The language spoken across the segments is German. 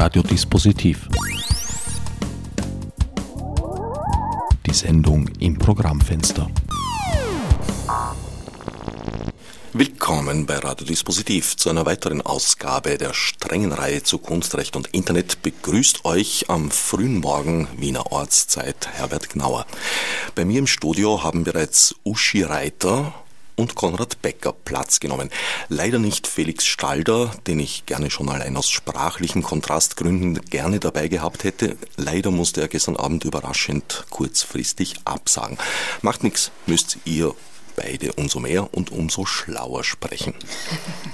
Radiodispositiv. Die Sendung im Programmfenster. Willkommen bei Radiodispositiv zu einer weiteren Ausgabe der strengen Reihe zu Kunstrecht und Internet. Begrüßt euch am frühen Morgen Wiener Ortszeit Herbert Gnauer. Bei mir im Studio haben bereits Uschi Reiter und Konrad Becker Platz genommen. Leider nicht Felix Stalder, den ich gerne schon allein aus sprachlichen Kontrastgründen gerne dabei gehabt hätte. Leider musste er gestern Abend überraschend kurzfristig absagen. Macht nichts, müsst ihr beide umso mehr und umso schlauer sprechen.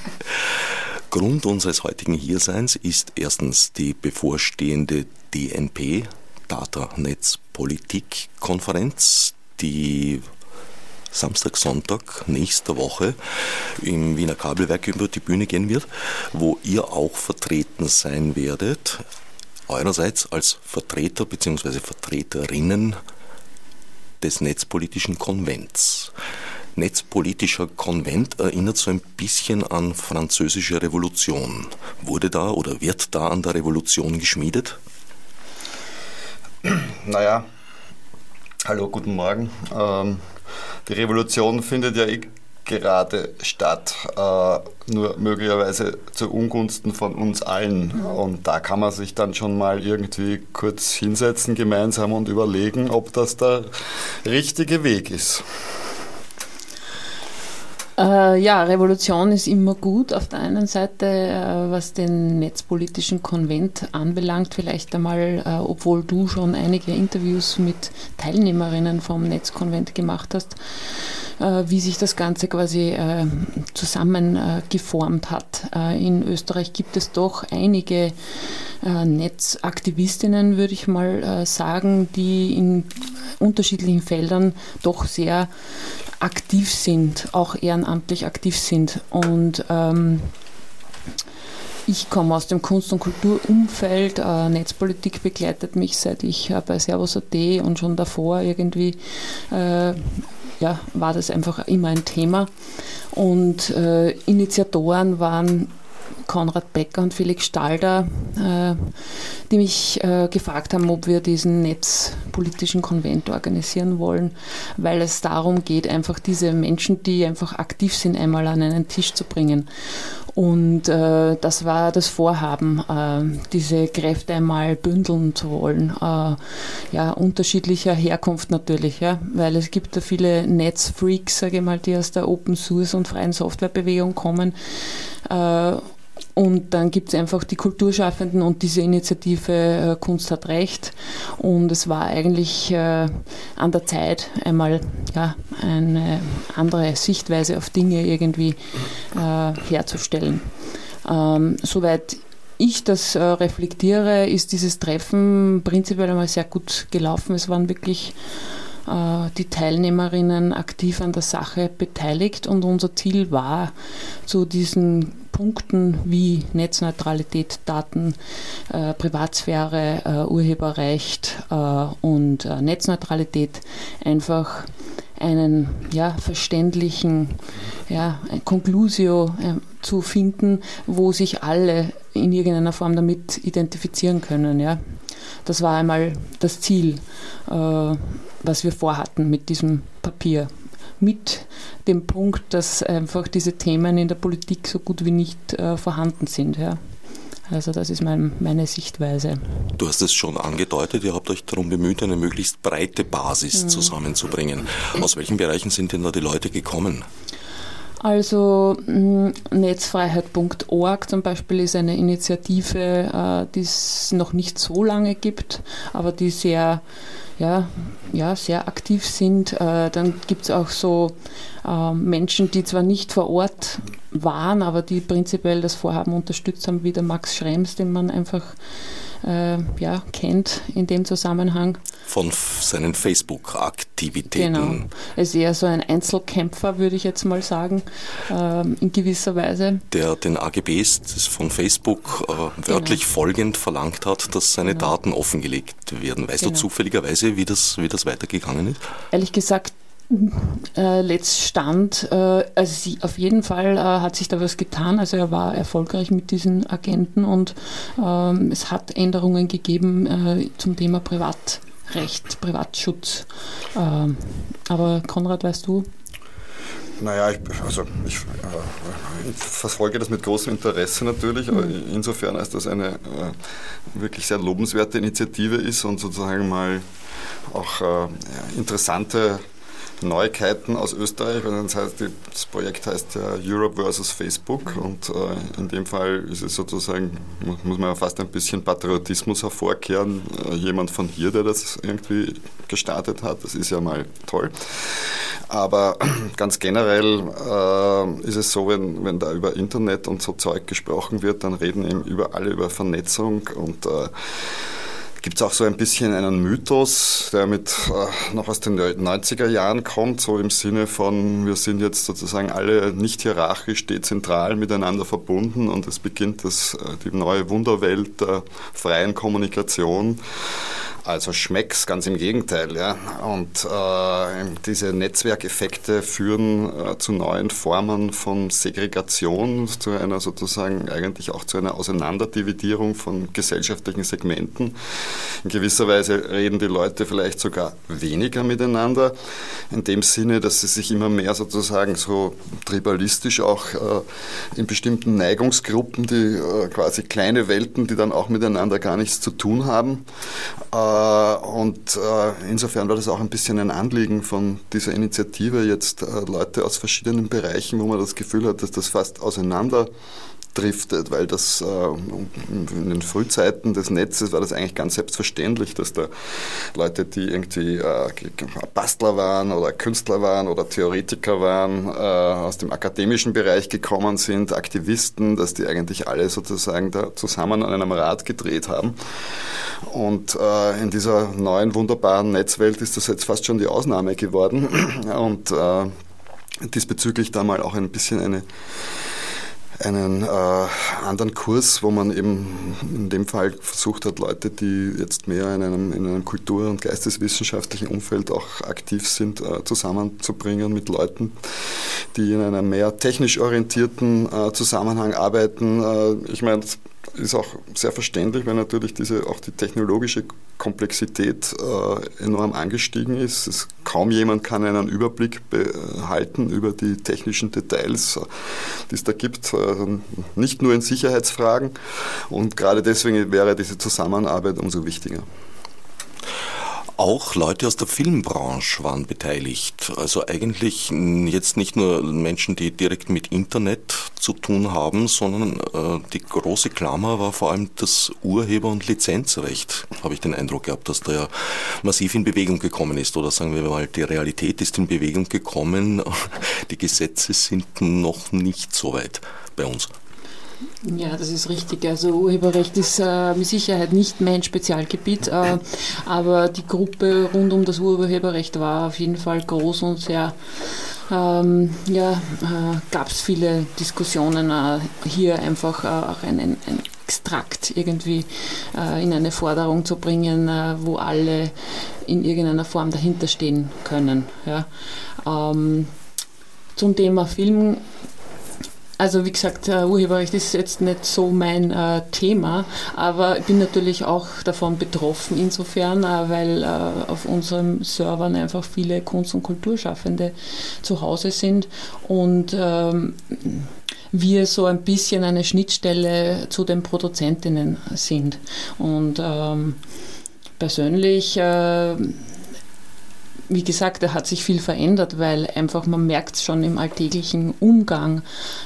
Grund unseres heutigen Hierseins ist erstens die bevorstehende DNP, Data Netz Politik Konferenz, die Samstag, Sonntag nächster Woche im Wiener Kabelwerk über die Bühne gehen wird, wo ihr auch vertreten sein werdet. Eurerseits als Vertreter bzw. Vertreterinnen des Netzpolitischen Konvents. Netzpolitischer Konvent erinnert so ein bisschen an französische Revolution. Wurde da oder wird da an der Revolution geschmiedet? Naja, hallo, guten Morgen. Ähm, die Revolution findet ja eh gerade statt, äh, nur möglicherweise zu Ungunsten von uns allen. Und da kann man sich dann schon mal irgendwie kurz hinsetzen gemeinsam und überlegen, ob das der richtige Weg ist. Äh, ja, Revolution ist immer gut. Auf der einen Seite, äh, was den netzpolitischen Konvent anbelangt, vielleicht einmal, äh, obwohl du schon einige Interviews mit Teilnehmerinnen vom Netzkonvent gemacht hast, äh, wie sich das Ganze quasi äh, zusammengeformt hat. Äh, in Österreich gibt es doch einige Netzaktivistinnen, würde ich mal sagen, die in unterschiedlichen Feldern doch sehr aktiv sind, auch ehrenamtlich aktiv sind. Und ähm, ich komme aus dem Kunst- und Kulturumfeld. Äh, Netzpolitik begleitet mich seit ich äh, bei Servus.at und schon davor irgendwie äh, ja, war das einfach immer ein Thema. Und äh, Initiatoren waren Konrad Becker und Felix Stalder, äh, die mich äh, gefragt haben, ob wir diesen netzpolitischen Konvent organisieren wollen, weil es darum geht, einfach diese Menschen, die einfach aktiv sind, einmal an einen Tisch zu bringen. Und äh, das war das Vorhaben, diese Kräfte einmal bündeln zu wollen. Ja, unterschiedlicher Herkunft natürlich, ja, weil es gibt da viele Netzfreaks, sage ich mal, die aus der Open Source und freien Softwarebewegung kommen. Und dann gibt es einfach die Kulturschaffenden und diese Initiative äh, Kunst hat Recht. Und es war eigentlich äh, an der Zeit, einmal ja, eine andere Sichtweise auf Dinge irgendwie äh, herzustellen. Ähm, soweit ich das äh, reflektiere, ist dieses Treffen prinzipiell einmal sehr gut gelaufen. Es waren wirklich die Teilnehmerinnen aktiv an der Sache beteiligt und unser Ziel war, zu diesen Punkten wie Netzneutralität, Daten, äh, Privatsphäre, äh, Urheberrecht äh, und äh, Netzneutralität einfach einen ja, verständlichen ja, Conclusio äh, zu finden, wo sich alle in irgendeiner Form damit identifizieren können. Ja. Das war einmal das Ziel, äh, was wir vorhatten mit diesem Papier mit dem Punkt, dass einfach diese Themen in der Politik so gut wie nicht äh, vorhanden sind. Ja. Also das ist mein, meine Sichtweise. Du hast es schon angedeutet, ihr habt euch darum bemüht, eine möglichst breite Basis mhm. zusammenzubringen. Aus welchen Bereichen sind denn da die Leute gekommen? Also mm, Netzfreiheit.org zum Beispiel ist eine Initiative, äh, die es noch nicht so lange gibt, aber die sehr ja, ja, sehr aktiv sind. Äh, dann gibt es auch so äh, Menschen, die zwar nicht vor Ort waren, aber die prinzipiell das Vorhaben unterstützt haben, wie der Max Schrems, den man einfach äh, ja, kennt in dem Zusammenhang. Von seinen Facebook-Aktivitäten. Genau. Er ist eher so ein Einzelkämpfer, würde ich jetzt mal sagen, äh, in gewisser Weise. Der den AGBs von Facebook äh, wörtlich genau. folgend verlangt hat, dass seine genau. Daten offengelegt werden. Weißt genau. du zufälligerweise, wie das, wie das weitergegangen ist? Ehrlich gesagt äh, letzt stand, äh, also sie, auf jeden Fall äh, hat sich da was getan. Also er war erfolgreich mit diesen Agenten und ähm, es hat Änderungen gegeben äh, zum Thema Privatrecht, Privatschutz. Ähm, aber Konrad, weißt du? Naja, ich, also ich, äh, ich, verfolge das mit großem Interesse natürlich, mhm. insofern als das eine äh, wirklich sehr lobenswerte Initiative ist und sozusagen mal auch äh, interessante Neuigkeiten aus Österreich. Das, heißt, das Projekt heißt ja Europe versus Facebook und äh, in dem Fall ist es sozusagen, muss man ja fast ein bisschen Patriotismus hervorkehren. Äh, jemand von hier, der das irgendwie gestartet hat, das ist ja mal toll. Aber ganz generell äh, ist es so, wenn, wenn da über Internet und so Zeug gesprochen wird, dann reden eben über alle über Vernetzung und gibt es auch so ein bisschen einen Mythos, der mit äh, noch aus den 90er Jahren kommt, so im Sinne von, wir sind jetzt sozusagen alle nicht hierarchisch, dezentral miteinander verbunden und es beginnt das, äh, die neue Wunderwelt der freien Kommunikation. Also Schmecks, ganz im Gegenteil. Ja. Und äh, diese Netzwerkeffekte führen äh, zu neuen Formen von Segregation, zu einer sozusagen eigentlich auch zu einer Auseinanderdividierung von gesellschaftlichen Segmenten. In gewisser Weise reden die Leute vielleicht sogar weniger miteinander, in dem Sinne, dass sie sich immer mehr sozusagen so tribalistisch auch äh, in bestimmten Neigungsgruppen, die äh, quasi kleine Welten, die dann auch miteinander gar nichts zu tun haben, äh, und äh, insofern war das auch ein bisschen ein Anliegen von dieser Initiative, jetzt äh, Leute aus verschiedenen Bereichen, wo man das Gefühl hat, dass das fast auseinander driftet, weil das äh, in den Frühzeiten des Netzes war das eigentlich ganz selbstverständlich, dass da Leute, die irgendwie äh, Bastler waren oder Künstler waren oder Theoretiker waren, äh, aus dem akademischen Bereich gekommen sind, Aktivisten, dass die eigentlich alle sozusagen da zusammen an einem Rad gedreht haben. Und in dieser neuen wunderbaren Netzwelt ist das jetzt fast schon die Ausnahme geworden. Und diesbezüglich da mal auch ein bisschen eine einen äh, anderen Kurs, wo man eben in dem Fall versucht hat, Leute, die jetzt mehr in einem, in einem kultur- und geisteswissenschaftlichen Umfeld auch aktiv sind, äh, zusammenzubringen mit Leuten, die in einem mehr technisch orientierten äh, Zusammenhang arbeiten. Äh, ich meine, ist auch sehr verständlich, weil natürlich diese, auch die technologische Komplexität äh, enorm angestiegen ist. Es, kaum jemand kann einen Überblick behalten über die technischen Details, die es da gibt, äh, nicht nur in Sicherheitsfragen. Und gerade deswegen wäre diese Zusammenarbeit umso wichtiger. Auch Leute aus der Filmbranche waren beteiligt. Also eigentlich jetzt nicht nur Menschen, die direkt mit Internet zu tun haben, sondern äh, die große Klammer war vor allem das Urheber- und Lizenzrecht. Habe ich den Eindruck gehabt, dass da ja massiv in Bewegung gekommen ist. Oder sagen wir mal, die Realität ist in Bewegung gekommen. Die Gesetze sind noch nicht so weit bei uns. Ja, das ist richtig. Also Urheberrecht ist äh, mit Sicherheit nicht mein Spezialgebiet, äh, aber die Gruppe rund um das Urheberrecht war auf jeden Fall groß und sehr ähm, ja, äh, gab es viele Diskussionen, äh, hier einfach äh, auch einen, einen Extrakt irgendwie äh, in eine Forderung zu bringen, äh, wo alle in irgendeiner Form dahinter stehen können. Ja. Ähm, zum Thema Film also wie gesagt, uh, Urheberrecht ist jetzt nicht so mein äh, Thema, aber ich bin natürlich auch davon betroffen insofern, äh, weil äh, auf unseren Servern einfach viele Kunst- und Kulturschaffende zu Hause sind und ähm, wir so ein bisschen eine Schnittstelle zu den Produzentinnen sind. Und ähm, persönlich äh, wie gesagt, da hat sich viel verändert, weil einfach man merkt schon im alltäglichen Umgang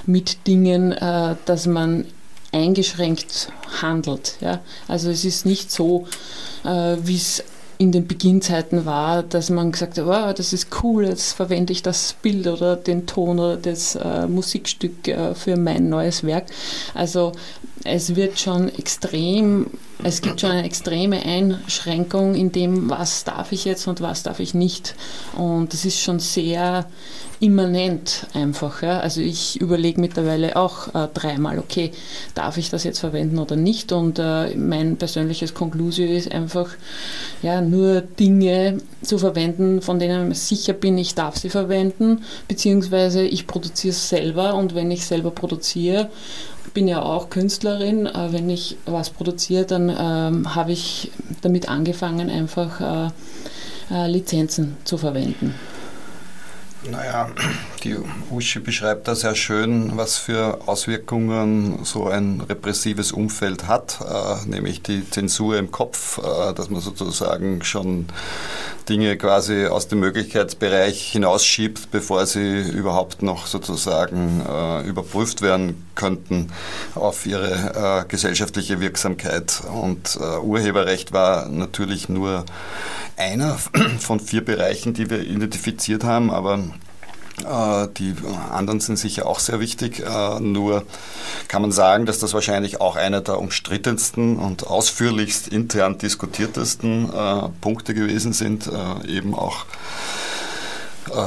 mit Dingen, äh, dass man eingeschränkt handelt. Ja? Also es ist nicht so, äh, wie es in den Beginnzeiten war, dass man gesagt hat, oh, das ist cool, jetzt verwende ich das Bild oder den Ton oder das äh, Musikstück äh, für mein neues Werk. Also es wird schon extrem, es gibt schon eine extreme Einschränkung in dem, was darf ich jetzt und was darf ich nicht. Und das ist schon sehr immanent einfach. Ja. Also ich überlege mittlerweile auch äh, dreimal, okay, darf ich das jetzt verwenden oder nicht? Und äh, mein persönliches Konklusio ist einfach, ja, nur Dinge zu verwenden, von denen ich sicher bin, ich darf sie verwenden, beziehungsweise ich produziere es selber und wenn ich selber produziere, bin ja auch Künstlerin. Äh, wenn ich was produziere, dann ähm, habe ich damit angefangen, einfach äh, äh, Lizenzen zu verwenden. Naja, die Uschi beschreibt da sehr schön, was für Auswirkungen so ein repressives Umfeld hat, äh, nämlich die Zensur im Kopf, äh, dass man sozusagen schon Dinge quasi aus dem Möglichkeitsbereich hinausschiebt, bevor sie überhaupt noch sozusagen äh, überprüft werden könnten auf ihre äh, gesellschaftliche Wirksamkeit. Und äh, Urheberrecht war natürlich nur einer von vier Bereichen, die wir identifiziert haben, aber äh, die anderen sind sicher auch sehr wichtig. Äh, nur kann man sagen, dass das wahrscheinlich auch einer der umstrittensten und ausführlichst intern diskutiertesten äh, Punkte gewesen sind, eben auch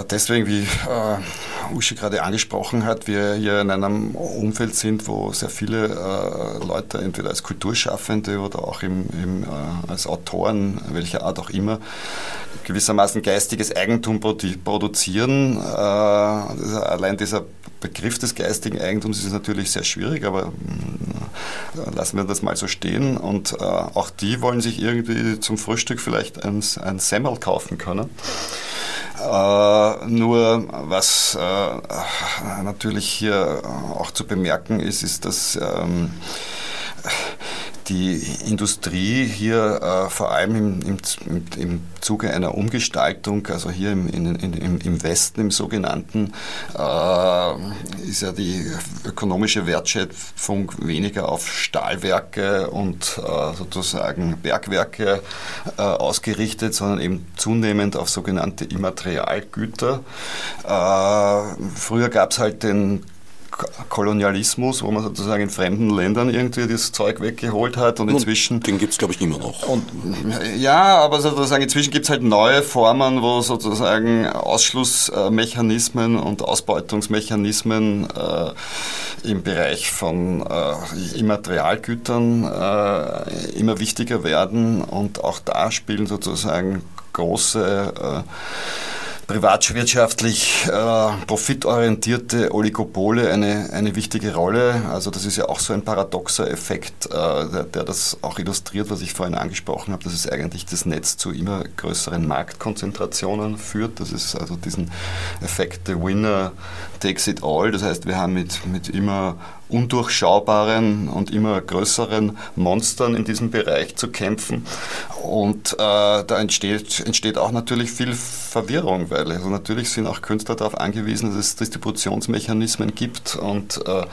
deswegen, wie äh, Uschi gerade angesprochen hat, wir hier in einem Umfeld sind, wo sehr viele äh, Leute entweder als Kulturschaffende oder auch im, im, als Autoren, welcher Art auch immer, gewissermaßen geistiges Eigentum produzieren. allein dieser Begriff des geistigen Eigentums ist natürlich sehr schwierig, aber lassen wir das mal so stehen. Und auch die wollen sich irgendwie zum Frühstück vielleicht ein, ein Semmel kaufen können. Äh, nur was äh, natürlich hier auch zu bemerken ist, ist, dass ähm, die Industrie hier äh, vor allem im, im, im, Zuge einer Umgestaltung, also hier im, in, in, im Westen, im sogenannten, äh, ist ja die ökonomische Wertschöpfung weniger auf Stahlwerke und äh, sozusagen Bergwerke äh, ausgerichtet, sondern eben zunehmend auf sogenannte Immaterialgüter. Äh, früher gab es halt den Kolonialismus, wo man sozusagen in fremden Ländern irgendwie das Zeug weggeholt hat und inzwischen... Den gibt es, glaube ich, immer noch. Und, ja, aber sozusagen inzwischen gibt es halt neue Formen, wo sozusagen Ausschlussmechanismen und Ausbeutungsmechanismen äh, im Bereich von äh, Immaterialgütern äh, immer wichtiger werden und auch da spielen sozusagen große äh, privatwirtschaftlich äh, profitorientierte Oligopole eine, eine wichtige Rolle. Also das ist ja auch so ein paradoxer Effekt, äh, der, der, das auch illustriert, was ich vorhin angesprochen habe, dass es eigentlich das Netz zu immer größeren Marktkonzentrationen führt. Das ist also diesen Effekt, the winner takes it all. Das heißt, wir haben mit, mit immer undurchschaubaren und immer größeren Monstern in diesem Bereich zu kämpfen. Und äh, da entsteht, entsteht auch natürlich viel Verwirrung, weil also natürlich sind auch Künstler darauf angewiesen, dass es Distributionsmechanismen gibt. Und äh,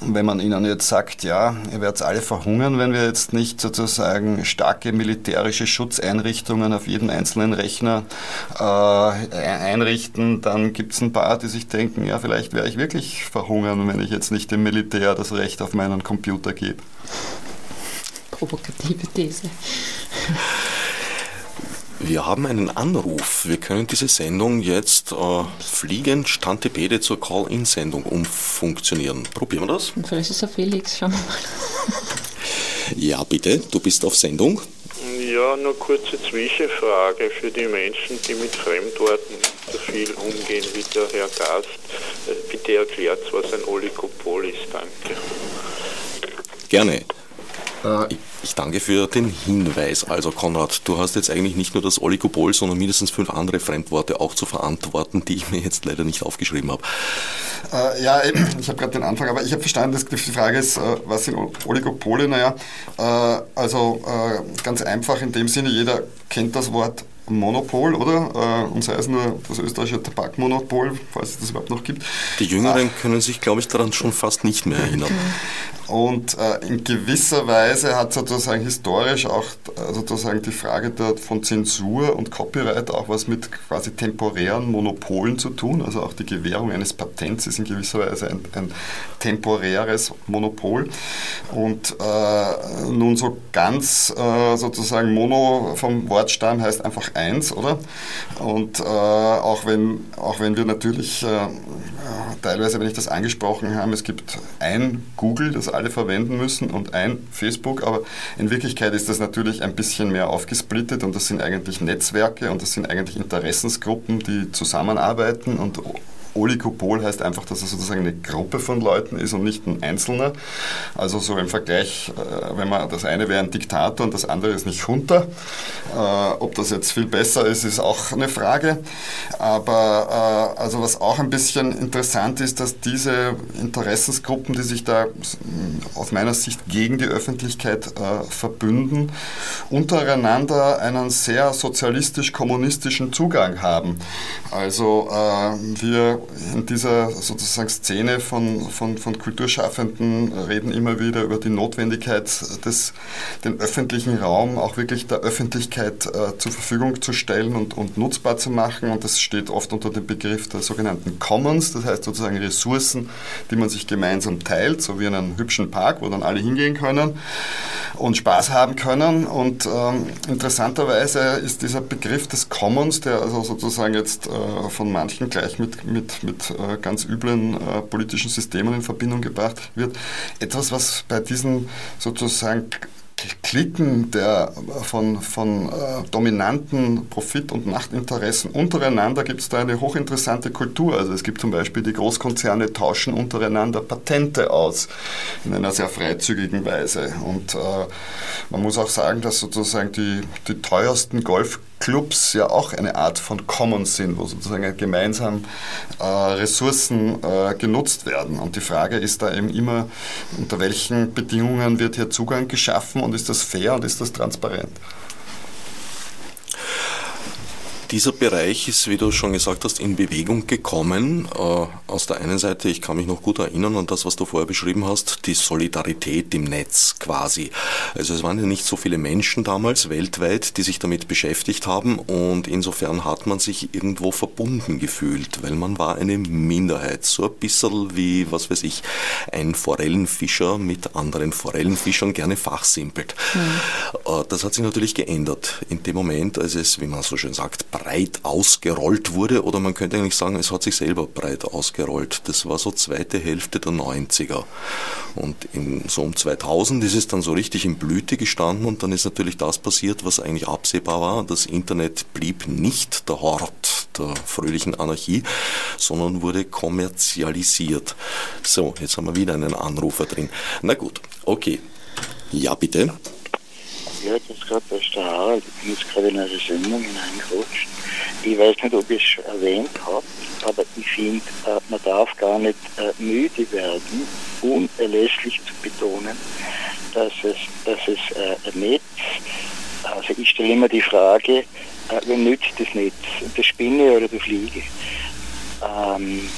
wenn man ihnen jetzt sagt, ja, ihr werdet alle verhungern, wenn wir jetzt nicht sozusagen starke militärische Schutzeinrichtungen auf jedem einzelnen Rechner äh, einrichten, dann gibt es ein paar, die sich denken, ja, vielleicht werde ich wirklich verhungern, wenn ich jetzt nicht dem Militär das Recht auf meinen Computer gebe. Provokative These. Wir haben einen Anruf. Wir können diese Sendung jetzt äh, fliegend Stantipede zur Call-In-Sendung umfunktionieren. Probieren wir das? Vielleicht ist er Felix, schauen wir mal. ja, bitte, du bist auf Sendung. Ja, nur kurze Zwischenfrage für die Menschen, die mit Fremdworten so viel umgehen wie der Herr Gast. Äh, bitte erklärt, was ein Oligopol ist. Danke. Gerne. Äh, ich danke für den Hinweis. Also Konrad, du hast jetzt eigentlich nicht nur das Oligopol, sondern mindestens fünf andere Fremdworte auch zu verantworten, die ich mir jetzt leider nicht aufgeschrieben habe. Äh, ja, eben, ich habe gerade den Anfang, aber ich habe verstanden, dass die Frage ist, äh, was sind Oligopole? Naja, äh, also äh, ganz einfach in dem Sinne, jeder kennt das Wort Monopol, oder? Äh, und sei es nur das österreichische Tabakmonopol, falls es das überhaupt noch gibt. Die Jüngeren ah. können sich, glaube ich, daran schon fast nicht mehr erinnern. Und äh, in gewisser Weise hat sozusagen historisch auch äh, sozusagen die Frage der, von Zensur und Copyright auch was mit quasi temporären Monopolen zu tun. Also auch die Gewährung eines Patents ist in gewisser Weise ein, ein temporäres Monopol. Und äh, nun so ganz äh, sozusagen Mono vom Wortstamm heißt einfach eins, oder? Und äh, auch, wenn, auch wenn wir natürlich äh, teilweise, wenn ich das angesprochen habe, es gibt ein Google, das alle verwenden müssen und ein Facebook, aber in Wirklichkeit ist das natürlich ein bisschen mehr aufgesplittet und das sind eigentlich Netzwerke und das sind eigentlich Interessensgruppen, die zusammenarbeiten und Oligopol heißt einfach, dass es sozusagen eine Gruppe von Leuten ist und nicht ein Einzelner. Also so im Vergleich, äh, wenn man das eine wäre ein Diktator und das andere ist nicht Junta. Äh, ob das jetzt viel besser ist, ist auch eine Frage. Aber äh, also was auch ein bisschen interessant ist, dass diese Interessensgruppen, die sich da aus meiner Sicht gegen die Öffentlichkeit verbünden, untereinander einen sehr sozialistisch-kommunistischen Zugang haben. Also wir in dieser sozusagen Szene von, von, von Kulturschaffenden reden immer wieder über die Notwendigkeit, des, den öffentlichen Raum auch wirklich der Öffentlichkeit äh, zur Verfügung zu stellen und, und nutzbar zu machen. Und das steht oft unter dem Begriff der sogenannten Commons, das heißt sozusagen Ressourcen, die man sich gemeinsam teilt, so wie in einem hübschen Park, wo dann alle hingehen können und Spaß haben können. Und ähm, interessanterweise ist dieser Begriff des Commons, der also sozusagen jetzt äh, von manchen gleich mit, mit mit, äh, ganz üblen äh, politischen Systemen in Verbindung gebracht wird. Etwas, was bei diesen sozusagen Klicken der, von, von äh, dominanten Profit- und Machtinteressen untereinander gibt es da eine hochinteressante Kultur. Also es gibt zum Beispiel die Großkonzerne tauschen untereinander Patente aus in einer sehr freizügigen Weise. Und äh, man muss auch sagen, dass sozusagen die, die teuersten Golf Clubs ja auch eine Art von Commons sind, wo sozusagen gemeinsam äh, Ressourcen äh, genutzt werden. Und die Frage ist da eben immer, unter welchen Bedingungen wird hier Zugang geschaffen und ist das fair und ist das transparent? Dieser Bereich ist, wie du schon gesagt hast, in Bewegung gekommen. Äh, aus der einen Seite, ich kann mich noch gut erinnern an das, was du vorher beschrieben hast, die Solidarität im Netz quasi. Also es waren ja nicht so viele Menschen damals weltweit, die sich damit beschäftigt haben und insofern hat man sich irgendwo verbunden gefühlt, weil man war eine Minderheit. So ein bisschen wie, was weiß ich, ein Forellenfischer mit anderen Forellenfischern gerne fachsimpelt. Mhm. Das hat sich natürlich geändert in dem Moment, als es, wie man so schön sagt, breit ausgerollt wurde oder man könnte eigentlich sagen, es hat sich selber breit ausgerollt. Das war so zweite Hälfte der 90er. Und in, so um 2000 ist es dann so richtig in Blüte gestanden und dann ist natürlich das passiert, was eigentlich absehbar war. Das Internet blieb nicht der Hort der fröhlichen Anarchie, sondern wurde kommerzialisiert. So, jetzt haben wir wieder einen Anrufer drin. Na gut, okay. Ja, bitte. Ja, jetzt gerade bei der Harald, ich bin jetzt gerade in eine Sendung hineingerutscht. Ich weiß nicht, ob ich es erwähnt habe, aber ich finde, äh, man darf gar nicht äh, müde werden, unerlässlich zu betonen, dass es, dass es äh, Netz, also ich stelle immer die Frage, äh, wem nützt das Netz? Der Spinne oder der Fliege? Ähm,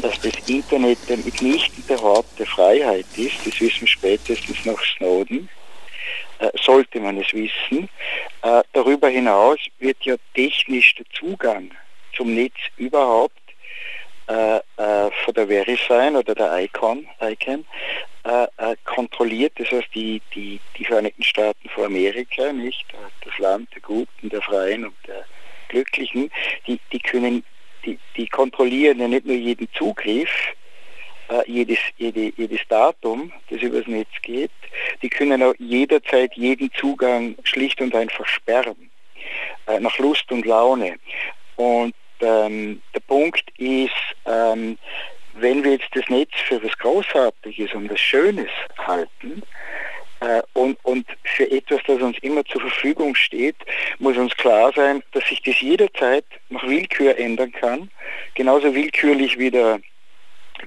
dass das Internet der mitnichtende Hort der Freiheit ist, das wissen wir spätestens nach Snowden. Äh, sollte man es wissen. Äh, darüber hinaus wird ja technisch der Zugang zum Netz überhaupt äh, von der VeriSign oder der ICON, äh, kontrolliert. Das heißt, die, die, die Vereinigten Staaten von Amerika, nicht das Land der Guten, der Freien und der Glücklichen, die, die können, die, die kontrollieren ja nicht nur jeden Zugriff, jedes, jede, jedes Datum, das übers Netz geht. Die können auch jederzeit jeden Zugang schlicht und einfach sperren, äh, nach Lust und Laune. Und ähm, der Punkt ist, ähm, wenn wir jetzt das Netz für was Großartiges und was Schönes halten, äh, und, und für etwas, das uns immer zur Verfügung steht, muss uns klar sein, dass sich das jederzeit nach Willkür ändern kann, genauso willkürlich wie der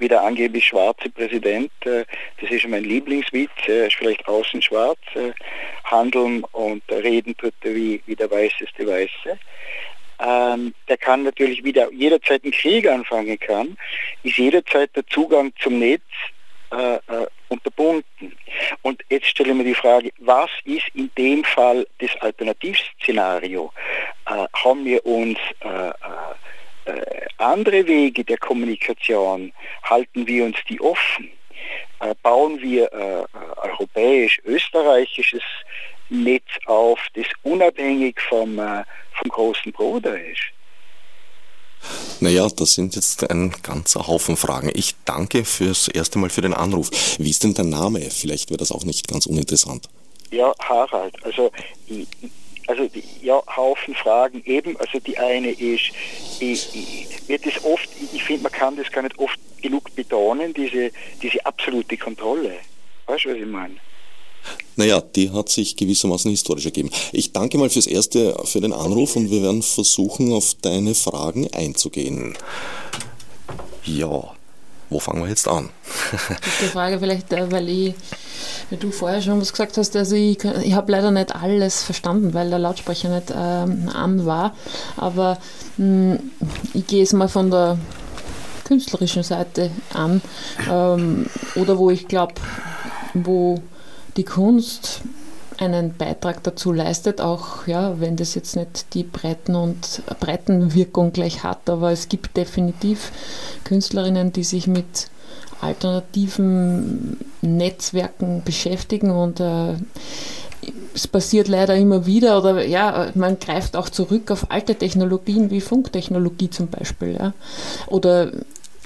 wie der angeblich schwarze Präsident, äh, das ist mein Lieblingswitz, er ist vielleicht außen schwarz, äh, handeln und reden tut er wie, wie der weißeste Weiße. Ähm, der kann natürlich wieder jederzeit einen Krieg anfangen kann, ist jederzeit der Zugang zum Netz äh, äh, unterbunden. Und jetzt stelle ich mir die Frage, was ist in dem Fall das Alternativszenario? Äh, haben wir uns äh, äh, andere Wege der Kommunikation, halten wir uns die offen? Äh, bauen wir äh, europäisch-österreichisches Netz auf, das unabhängig vom, vom großen Bruder ist? Naja, das sind jetzt ein ganzer Haufen Fragen. Ich danke fürs erste Mal für den Anruf. Wie ist denn dein Name? Vielleicht wäre das auch nicht ganz uninteressant. Ja, Harald. Also, ich, also ja, Haufen Fragen eben. Also die eine ist, ich, ich, wird das oft, ich finde, man kann das gar nicht oft genug betonen, diese, diese absolute Kontrolle. Weißt du, was ich meine? Naja, die hat sich gewissermaßen historisch ergeben. Ich danke mal fürs Erste für den Anruf und wir werden versuchen, auf deine Fragen einzugehen. Ja, wo fangen wir jetzt an? Die Frage vielleicht, äh, weil ich, weil du vorher schon was gesagt hast, also ich, ich habe leider nicht alles verstanden, weil der Lautsprecher nicht ähm, an war, aber mh, hm, ich gehe es mal von der künstlerischen Seite an ähm, oder wo ich glaube, wo die Kunst einen Beitrag dazu leistet, auch ja, wenn das jetzt nicht die Breiten und Breitenwirkung gleich hat, aber es gibt definitiv Künstlerinnen, die sich mit alternativen Netzwerken beschäftigen und äh, es passiert leider immer wieder oder ja, man greift auch zurück auf alte Technologien wie Funktechnologie zum Beispiel. Ja. Oder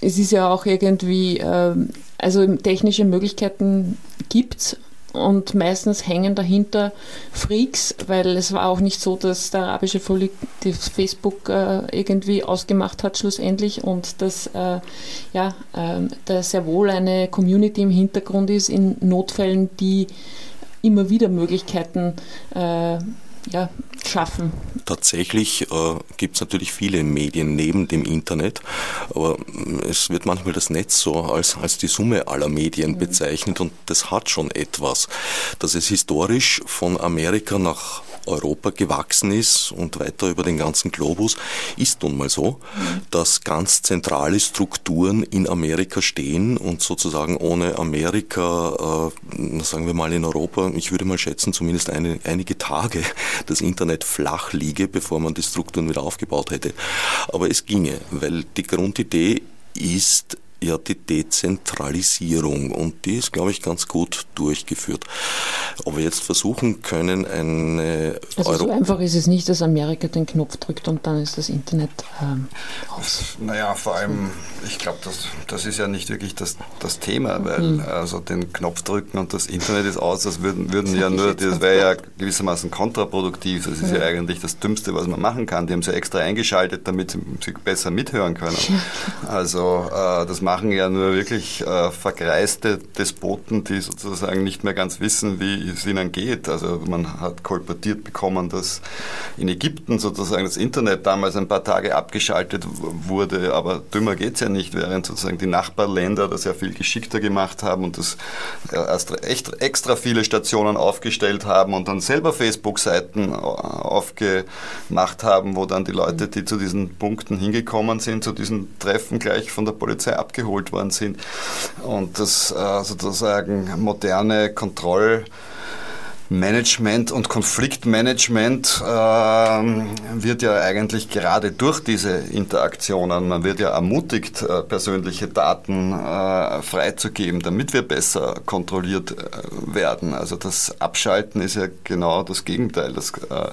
es ist ja auch irgendwie, äh, also technische Möglichkeiten gibt es und meistens hängen dahinter Freaks, weil es war auch nicht so, dass der arabische Volk das Facebook äh, irgendwie ausgemacht hat schlussendlich und dass äh, ja, äh, da sehr wohl eine Community im Hintergrund ist in Notfällen, die immer wieder Möglichkeiten äh, ja, schaffen. Tatsächlich äh, gibt es natürlich viele Medien neben dem Internet, aber mm, es wird manchmal das Netz so als, als die Summe aller Medien mhm. bezeichnet und das hat schon etwas, dass es historisch von Amerika nach Europa gewachsen ist und weiter über den ganzen Globus, ist nun mal so, dass ganz zentrale Strukturen in Amerika stehen und sozusagen ohne Amerika, äh, sagen wir mal in Europa, ich würde mal schätzen, zumindest eine, einige Tage das Internet flach liege, bevor man die Strukturen wieder aufgebaut hätte. Aber es ginge, weil die Grundidee ist, ja die Dezentralisierung und die ist, glaube ich, ganz gut durchgeführt. Ob wir jetzt versuchen können, eine Also Euro so einfach ist es nicht, dass Amerika den Knopf drückt und dann ist das Internet ähm, aus. Naja, vor allem, ich glaube, das, das ist ja nicht wirklich das, das Thema, weil mhm. also den Knopf drücken und das Internet ist aus, das würden, würden ja nur, das wäre ja gewissermaßen kontraproduktiv. Das ist ja. ja eigentlich das Dümmste, was man machen kann. Die haben sie extra eingeschaltet, damit sie besser mithören können. Also äh, das machen ja nur wirklich äh, vergreiste Despoten, die sozusagen nicht mehr ganz wissen, wie es ihnen geht. Also man hat kolportiert bekommen, dass in Ägypten sozusagen das Internet damals ein paar Tage abgeschaltet wurde, aber dümmer geht es ja nicht, während sozusagen die Nachbarländer das ja viel geschickter gemacht haben und das erst echt extra viele Stationen aufgestellt haben und dann selber Facebook-Seiten aufgemacht haben, wo dann die Leute, die zu diesen Punkten hingekommen sind, zu diesen Treffen gleich von der Polizei abgeschaltet abgeholt worden sind. Und das äh, sozusagen moderne Kontroll- Management und Konfliktmanagement äh, wird ja eigentlich gerade durch diese Interaktionen, man wird ja ermutigt, äh, persönliche Daten äh, freizugeben, damit wir besser kontrolliert äh, werden. Also das Abschalten ist ja genau das Gegenteil. Das, äh,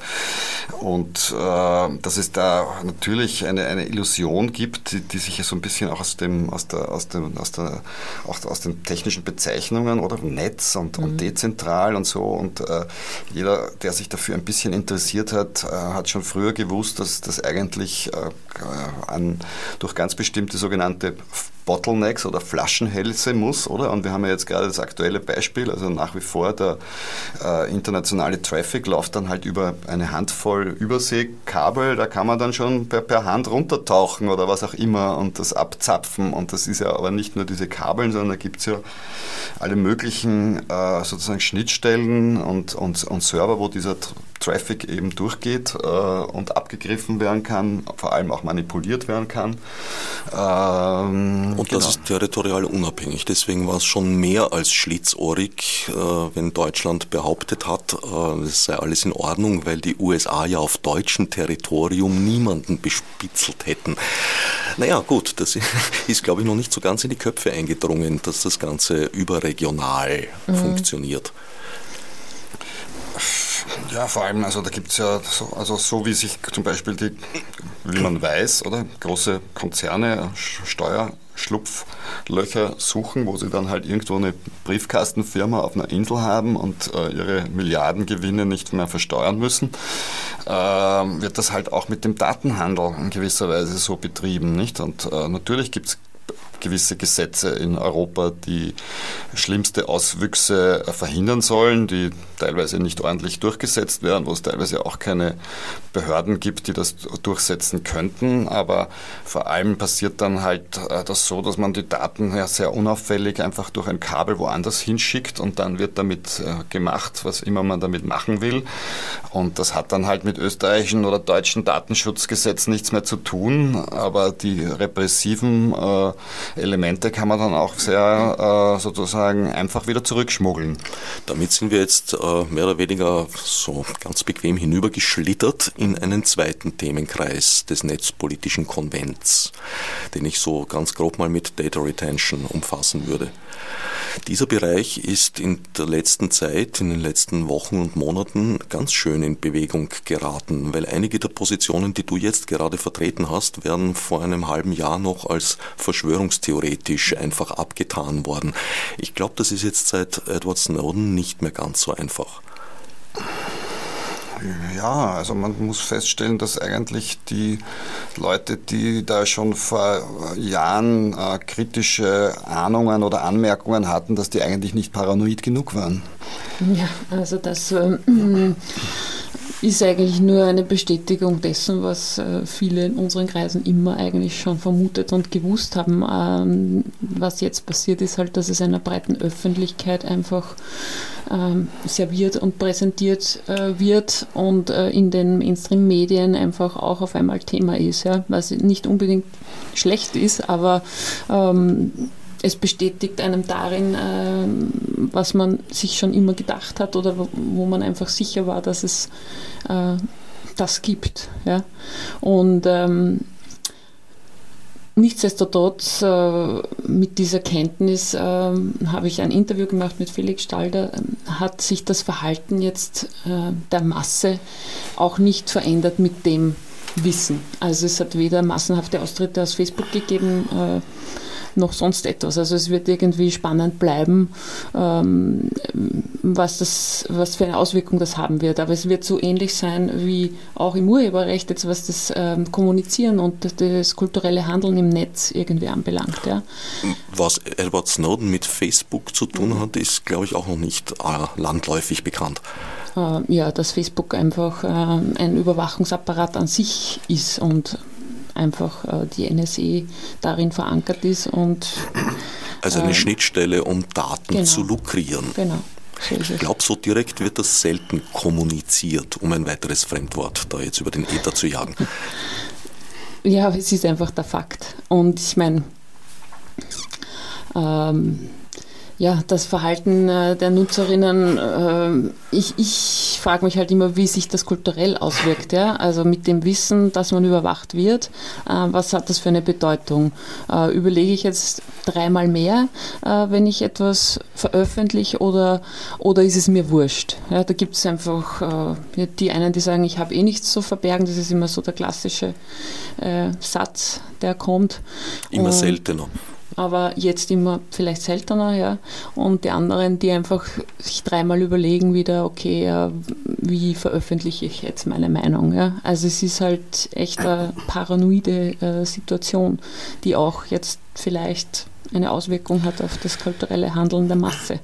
und äh, dass es da natürlich eine, eine Illusion gibt, die, die sich ja so ein bisschen auch aus dem, aus der, aus dem, aus der, auch aus den technischen Bezeichnungen oder Netz und, mhm. und dezentral und so und äh, jeder, der sich dafür ein bisschen interessiert hat, äh, hat schon früher gewusst, dass das eigentlich äh, an, durch ganz bestimmte sogenannte Bottlenecks oder Flaschenhälse muss, oder? Und wir haben ja jetzt gerade das aktuelle Beispiel, also nach wie vor der äh, internationale Traffic läuft dann halt über eine Handvoll Überseekabel, da kann man dann schon per, per Hand runtertauchen oder was auch immer und das abzapfen. Und das ist ja aber nicht nur diese Kabeln, sondern da gibt es ja alle möglichen äh, sozusagen Schnittstellen und, und, und Server, wo dieser Traffic eben durchgeht äh, und abgegriffen werden kann, vor allem auch manipuliert werden kann. Ähm, und das genau. ist territorial unabhängig. Deswegen war es schon mehr als schlitzohrig, äh, wenn Deutschland behauptet hat, äh, es sei alles in Ordnung, weil die USA ja auf deutschem Territorium niemanden bespitzelt hätten. Naja, gut, das ist, glaube ich, noch nicht so ganz in die Köpfe eingedrungen, dass das Ganze überregional mhm. funktioniert. Ja, vor allem, also da gibt es ja, so, also so wie sich zum Beispiel die, wie man weiß, oder große Konzerne Steuerschlupflöcher suchen, wo sie dann halt irgendwo eine Briefkastenfirma auf einer Insel haben und äh, ihre Milliardengewinne nicht mehr versteuern müssen, äh, wird das halt auch mit dem Datenhandel in gewisser Weise so betrieben, nicht? Und äh, natürlich gibt es gewisse Gesetze in Europa, die schlimmste Auswüchse verhindern sollen, die teilweise nicht ordentlich durchgesetzt werden, wo es teilweise auch keine Behörden gibt, die das durchsetzen könnten. Aber vor allem passiert dann halt äh, das so, dass man die Daten ja sehr unauffällig einfach durch ein Kabel woanders hinschickt und dann wird damit äh, gemacht, was immer man damit machen will. Und das hat dann halt mit österreichischen oder deutschen Datenschutzgesetzen nichts mehr zu tun, aber die repressiven äh, Elemente kann man dann auch sehr sozusagen einfach wieder zurückschmuggeln. Damit sind wir jetzt mehr oder weniger so ganz bequem hinübergeschlittert in einen zweiten Themenkreis des netzpolitischen Konvents, den ich so ganz grob mal mit Data Retention umfassen würde. Dieser Bereich ist in der letzten Zeit, in den letzten Wochen und Monaten ganz schön in Bewegung geraten, weil einige der Positionen, die du jetzt gerade vertreten hast, werden vor einem halben Jahr noch als verschwörungstheoretisch einfach abgetan worden. Ich glaube, das ist jetzt seit Edward Snowden nicht mehr ganz so einfach. Ja, also man muss feststellen, dass eigentlich die Leute, die da schon vor Jahren äh, kritische Ahnungen oder Anmerkungen hatten, dass die eigentlich nicht paranoid genug waren. Ja, also das ähm, ist eigentlich nur eine Bestätigung dessen, was äh, viele in unseren Kreisen immer eigentlich schon vermutet und gewusst haben. Ähm, was jetzt passiert, ist halt, dass es einer breiten Öffentlichkeit einfach ähm, serviert und präsentiert äh, wird und äh, in den Mainstream-Medien einfach auch auf einmal Thema ist, was nicht unbedingt schlecht ist, aber ähm, es bestätigt einem darin, äh, was man sich schon immer gedacht hat oder wo, man einfach sicher war, dass es äh, das gibt. Ja? Und ähm, Nichtsdestotrotz, äh, mit dieser Kenntnis äh, habe ich ein Interview gemacht mit Felix Stalder, hat sich das Verhalten jetzt äh, der Masse auch nicht verändert mit dem Wissen. Also es hat weder massenhafte Austritte aus Facebook gegeben, äh, noch sonst etwas. Also es wird irgendwie spannend bleiben, ähm, was, das, was für eine Auswirkung das haben wird. Aber es wird so ähnlich sein wie auch im Urheberrecht, jetzt was das ähm, Kommunizieren und das kulturelle Handeln im Netz irgendwie anbelangt. Ja. Was Edward Snowden mit Facebook zu tun hat, ist, glaube ich, auch noch nicht äh, landläufig bekannt äh, ja, dass Facebook einfach äh, ein Überwachungsapparat an sich ist und einfach äh, die NSE darin verankert ist und also eine äh, Schnittstelle, um Daten genau, zu lukrieren. Genau. So ich glaube, so direkt wird das selten kommuniziert, um ein weiteres Fremdwort da jetzt über den Äther zu jagen. Ja, es ist einfach der Fakt. Und ich meine, ähm, ja, das Verhalten äh, der Nutzerinnen, äh, ich, ich frage mich halt immer, wie sich das kulturell auswirkt. Ja? Also mit dem Wissen, dass man überwacht wird, äh, was hat das für eine Bedeutung? Überlege ich jetzt dreimal mehr, wenn ich etwas veröffentliche oder, oder ist es mir wurscht? Ja, da gibt es einfach die einen, die sagen, ich habe eh nichts zu verbergen, das ist immer so der klassische Satz, der kommt. Immer Und, seltener aber jetzt immer vielleicht seltener, ja. Und die anderen, die einfach sich dreimal überlegen wieder, okay, wie veröffentliche ich jetzt meine Meinung, ja. Also es ist halt echt eine paranoide äh, Situation, die auch jetzt vielleicht eine Auswirkung hat auf das kulturelle Handeln der Masse.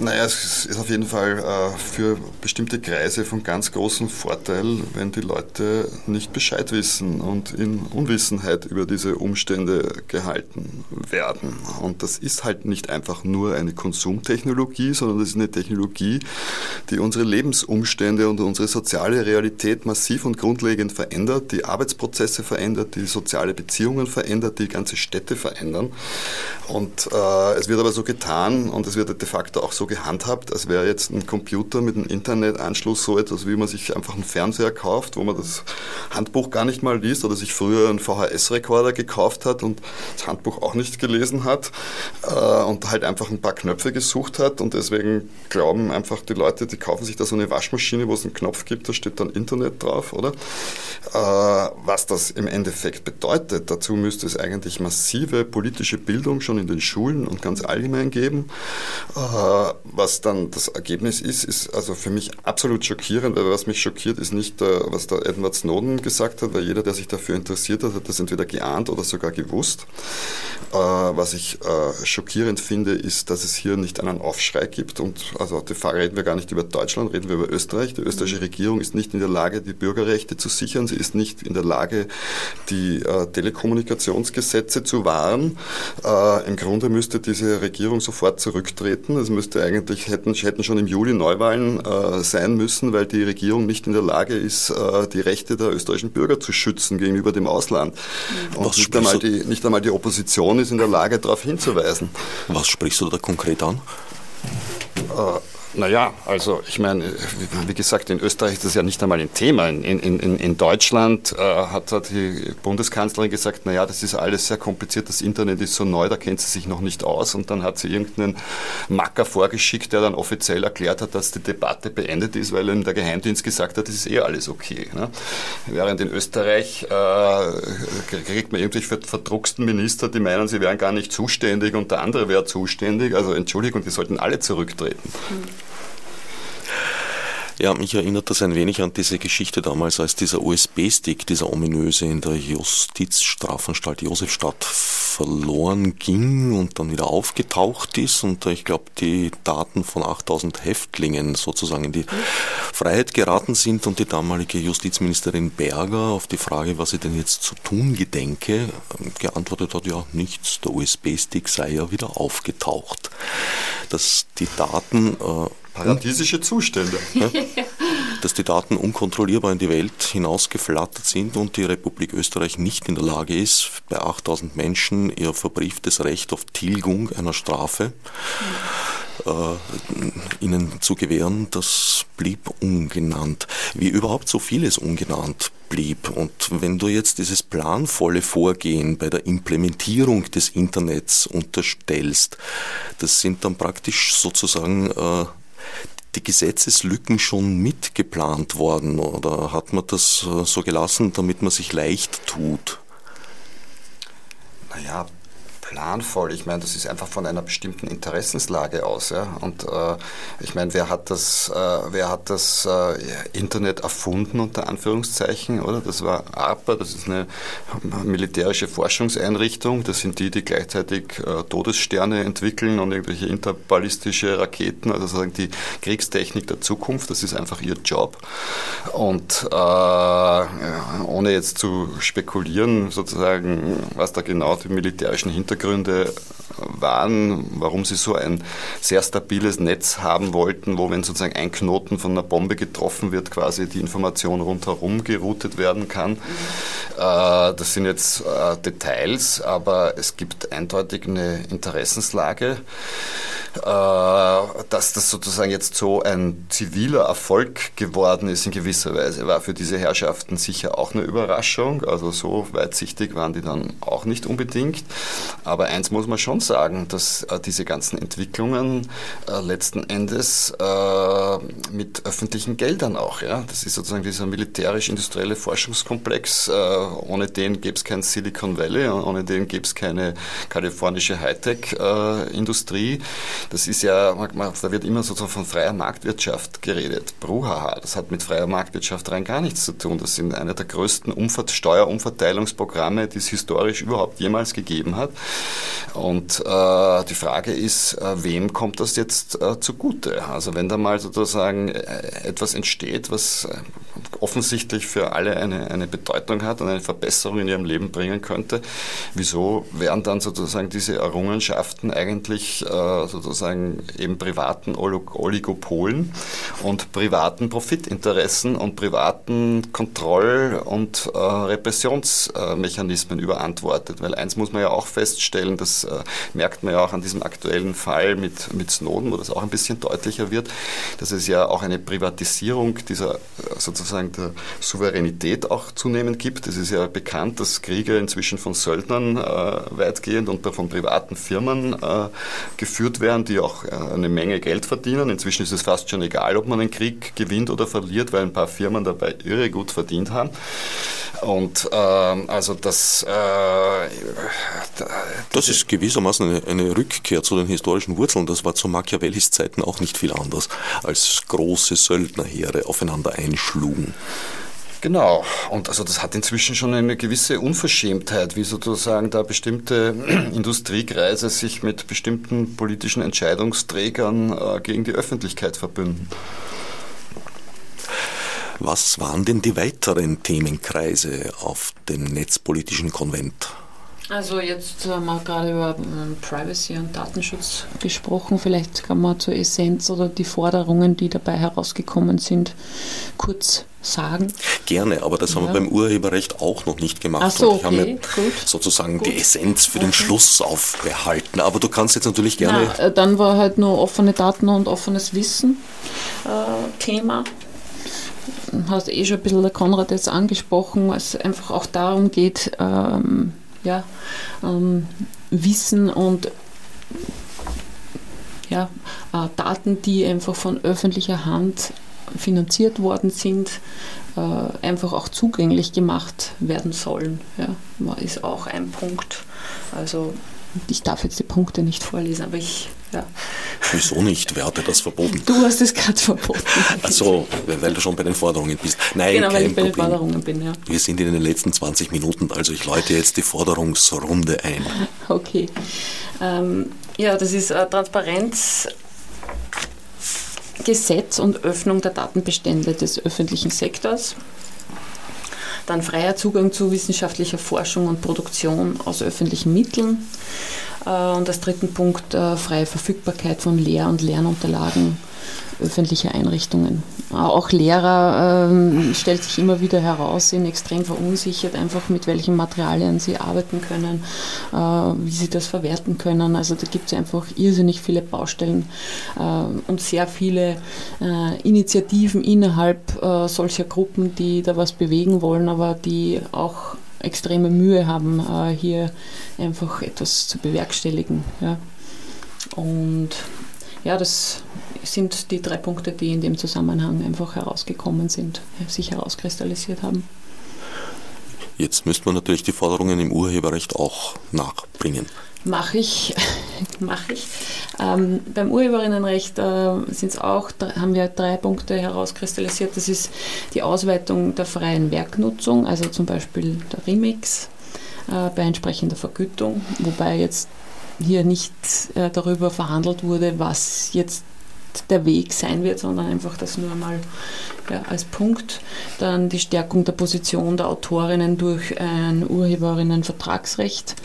Naja, es ist auf jeden Fall äh, für bestimmte Kreise von ganz großem Vorteil, wenn die Leute nicht Bescheid wissen und in Unwissenheit über diese Umstände gehalten werden. Und das ist halt nicht einfach nur eine Konsumtechnologie, sondern das ist eine Technologie, die unsere Lebensumstände und unsere soziale Realität massiv und grundlegend verändert, die Arbeitsprozesse verändert, die soziale Beziehungen verändert, die ganze Städte verändern. Und äh, es wird aber so getan und es wird de facto auch so gehandhabt, als wäre jetzt ein Computer mit einem Internetanschluss so etwas, wie man sich einfach einen Fernseher kauft, wo man das Handbuch gar nicht mal liest oder sich früher einen VHS-Rekorder gekauft hat und das Handbuch auch nicht gelesen hat äh, und halt einfach ein paar Knöpfe gesucht hat und deswegen glauben einfach die Leute, die kaufen sich da so eine Waschmaschine, wo es einen Knopf gibt, da steht dann Internet drauf, oder? Äh, was das im Endeffekt bedeutet, dazu müsste es eigentlich massive politische Bildung schon in den Schulen und ganz allgemein geben. Äh, was dann das Ergebnis ist, ist also für mich absolut schockierend, weil was mich schockiert, ist nicht, äh, was der Edward Snowden gesagt hat, weil jeder, der sich dafür interessiert hat, hat das entweder geahnt oder sogar gewusst. Äh, was ich schockierend finde, ist, dass es hier nicht einen Aufschrei gibt und also die Frage reden wir gar nicht über Deutschland, reden wir über Österreich. Die österreichische Regierung ist nicht in der Lage, die Bürgerrechte zu sichern, sie ist nicht in der Lage, die Telekommunikationsgesetze zu wahren. Im Grunde müsste diese Regierung sofort zurücktreten. Es müsste eigentlich hätten, hätten schon im Juli Neuwahlen äh, sein müssen, weil die Regierung nicht in der Lage ist, äh, die Rechte der österreichischen Bürger zu schützen gegenüber dem Ausland. Und nicht einmal, die, nicht einmal die Opposition ist in der Lage, darauf hinzuweisen. Was sprichst du da konkret an? Äh, naja, also ich meine, wie gesagt, in Österreich ist das ja nicht einmal ein Thema. In, in, in Deutschland äh, hat, hat die Bundeskanzlerin gesagt, naja, das ist alles sehr kompliziert, das Internet ist so neu, da kennt sie sich noch nicht aus. Und dann hat sie irgendeinen Macker vorgeschickt, der dann offiziell erklärt hat, dass die Debatte beendet ist, weil ihm der Geheimdienst gesagt hat, das ist eh alles okay. Ne? Während in Österreich äh, kriegt man irgendwelche verdrucksten Minister, die meinen, sie wären gar nicht zuständig und der andere wäre zuständig. Also Entschuldigung, die sollten alle zurücktreten. Mhm. Ja, mich erinnert das ein wenig an diese Geschichte damals, als dieser USB-Stick, dieser ominöse in der Justizstrafanstalt Josefstadt verloren ging und dann wieder aufgetaucht ist und ich glaube, die Daten von 8000 Häftlingen sozusagen in die Freiheit geraten sind und die damalige Justizministerin Berger auf die Frage, was sie denn jetzt zu tun gedenke, geantwortet hat, ja, nichts, der USB-Stick sei ja wieder aufgetaucht. Dass die Daten äh, Paradiesische Zustände. Ja, dass die Daten unkontrollierbar in die Welt hinausgeflattert sind und die Republik Österreich nicht in der Lage ist, bei 8000 Menschen ihr verbrieftes Recht auf Tilgung einer Strafe äh, ihnen zu gewähren, das blieb ungenannt. Wie überhaupt so vieles ungenannt blieb. Und wenn du jetzt dieses planvolle Vorgehen bei der Implementierung des Internets unterstellst, das sind dann praktisch sozusagen äh, die Gesetzeslücken schon mitgeplant worden oder hat man das äh, so gelassen, damit man sich leicht tut? Naja, planvoll. Ich meine, das ist einfach von einer bestimmten Interessenslage aus. Ja? Und äh, ich meine, wer hat das, äh, wer hat das äh, Internet erfunden unter Anführungszeichen, oder? Das war ARPA, das ist eine militärische Forschungseinrichtung. Das sind die, die gleichzeitig äh, Todessterne entwickeln und irgendwelche interballistische Raketen, also sozusagen die Kriegstechnik der Zukunft. Das ist einfach ihr Job. Und äh, ohne jetzt zu spekulieren, sozusagen, was da genau die militärischen Hintergründe Hintergründe waren, warum sie so ein sehr stabiles Netz haben wollten, wo wenn sozusagen ein Knoten von einer Bombe getroffen wird, quasi die Information rundherum geroutet werden kann. Mhm. das sind jetzt äh, Details, aber es gibt eindeutig eine Interessenslage. Äh, dass das sozusagen jetzt so ein ziviler Erfolg geworden ist in gewisser Weise, war für diese Herrschaften sicher auch eine Überraschung. Also so weitsichtig waren die dann auch nicht unbedingt. Aber eins muss man schon sagen, dass äh, diese ganzen Entwicklungen äh, letzten Endes äh, mit öffentlichen Geldern auch, ja, das ist sozusagen dieser militärisch-industrielle Forschungskomplex. Äh, ohne den gäbe es kein Silicon Valley, ohne den gäbe es keine kalifornische Hightech-Industrie. das ist ja, da wird immer so von freier Marktwirtschaft geredet. Bruhaha, das hat mit freier Marktwirtschaft rein gar nichts zu tun. Das sind eine der größten Umver Steuerumverteilungsprogramme, die es historisch überhaupt jemals gegeben hat. Und äh, die Frage ist, äh, wem kommt das jetzt äh, zugute? Also wenn da mal sozusagen äh, etwas entsteht, was äh, offensichtlich für alle eine, eine Bedeutung hat und eine Verbesserung in ihrem Leben bringen könnte, wieso werden dann sozusagen diese Errungenschaften eigentlich äh, sozusagen eben privaten Oligopolen und privaten Profitinteressen und privaten Kontroll- und Repressionsmechanismen überantwortet? Weil eins muss man ja auch feststellen, das äh, merkt man ja auch an diesem aktuellen Fall mit, mit Snowden, wo das auch ein bisschen deutlicher wird, dass es ja auch eine Privatisierung dieser äh, sozusagen der Souveränität auch zunehmend gibt. Es ist ja bekannt, dass Kriege inzwischen von Söldnern äh, weitgehend und von privaten Firmen äh, geführt werden, die auch äh, eine Menge Geld verdienen. Inzwischen ist es fast schon egal, ob man einen Krieg gewinnt oder verliert, weil ein paar Firmen dabei irre gut verdient haben. Und ähm, also das. Äh, das ist gewissermaßen eine, eine, Rückkehr zu den historischen Wurzeln. Das war zu Machiavellis Zeiten auch nicht viel anders, als große Söldnerheere aufeinander einschlugen. Genau, und also das hat inzwischen schon eine gewisse Unverschämtheit, wie sozusagen da bestimmte Industriekreise sich mit bestimmten politischen Entscheidungsträgern äh, gegen die Öffentlichkeit verbünden. Was waren denn die weiteren Themenkreise auf dem netzpolitischen Konvent? Also jetzt haben wir gerade über ähm, Privacy und Datenschutz gesprochen. Vielleicht kann man zur Essenz oder die Forderungen, die dabei herausgekommen sind, kurz sagen. Gerne, aber das ja. haben wir beim Urheberrecht auch noch nicht gemacht. Ach so, okay, mir gut. sozusagen gut. die Essenz für okay. den Schluss aufbehalten. Aber du kannst jetzt natürlich gerne. Na, äh, dann war halt nur offene Daten und offenes Wissen äh, Thema hast eh schon ein bisschen der Konrad jetzt angesprochen, es einfach auch darum geht, ähm, ja, ähm, Wissen und ja, äh, Daten, die einfach von öffentlicher Hand finanziert worden sind, äh, einfach auch zugänglich gemacht werden sollen. Ja, ist auch ein Punkt. Also ich darf jetzt die Punkte nicht vorlesen, aber ich. Ja. Wieso nicht? Wer hatte das verboten? Du hast es gerade verboten. Also, weil du schon bei den Forderungen bist. Nein, genau, weil ich bei den Forderungen bin, ja. Wir sind in den letzten 20 Minuten, also ich läute jetzt die Forderungsrunde ein. Okay. Ähm, ja, das ist äh, Transparenz. Gesetz und Öffnung der Datenbestände des öffentlichen Sektors. Dann freier Zugang zu wissenschaftlicher Forschung und Produktion aus öffentlichen Mitteln. Äh, und als dritten Punkt äh, freie Verfügbarkeit von Lehr- und Lernunterlagen öffentliche Einrichtungen. Auch Lehrer ähm, stellt sich immer wieder heraus, sind extrem verunsichert, einfach mit welchen Materialien sie arbeiten können, äh, wie sie das verwerten können. Also da gibt es einfach irrsinnig viele Baustellen äh, und sehr viele äh, Initiativen innerhalb äh, solcher Gruppen, die da was bewegen wollen, aber die auch extreme Mühe haben, äh, hier einfach etwas zu bewerkstelligen. Ja. Und ja, das sind die drei Punkte, die in dem Zusammenhang einfach herausgekommen sind, sich herauskristallisiert haben. Jetzt müsste man natürlich die Forderungen im Urheberrecht auch nachbringen. Mache ich, mache ich. Ähm, beim Urheberinnenrecht äh, sind's auch, haben wir drei Punkte herauskristallisiert. Das ist die Ausweitung der freien Werknutzung, also zum Beispiel der Remix äh, bei entsprechender Vergütung, wobei jetzt hier nicht äh, darüber verhandelt wurde, was jetzt der Weg sein wird, sondern einfach das nur einmal ja, als Punkt. Dann die Stärkung der Position der Autorinnen durch ein Urheberinnenvertragsrecht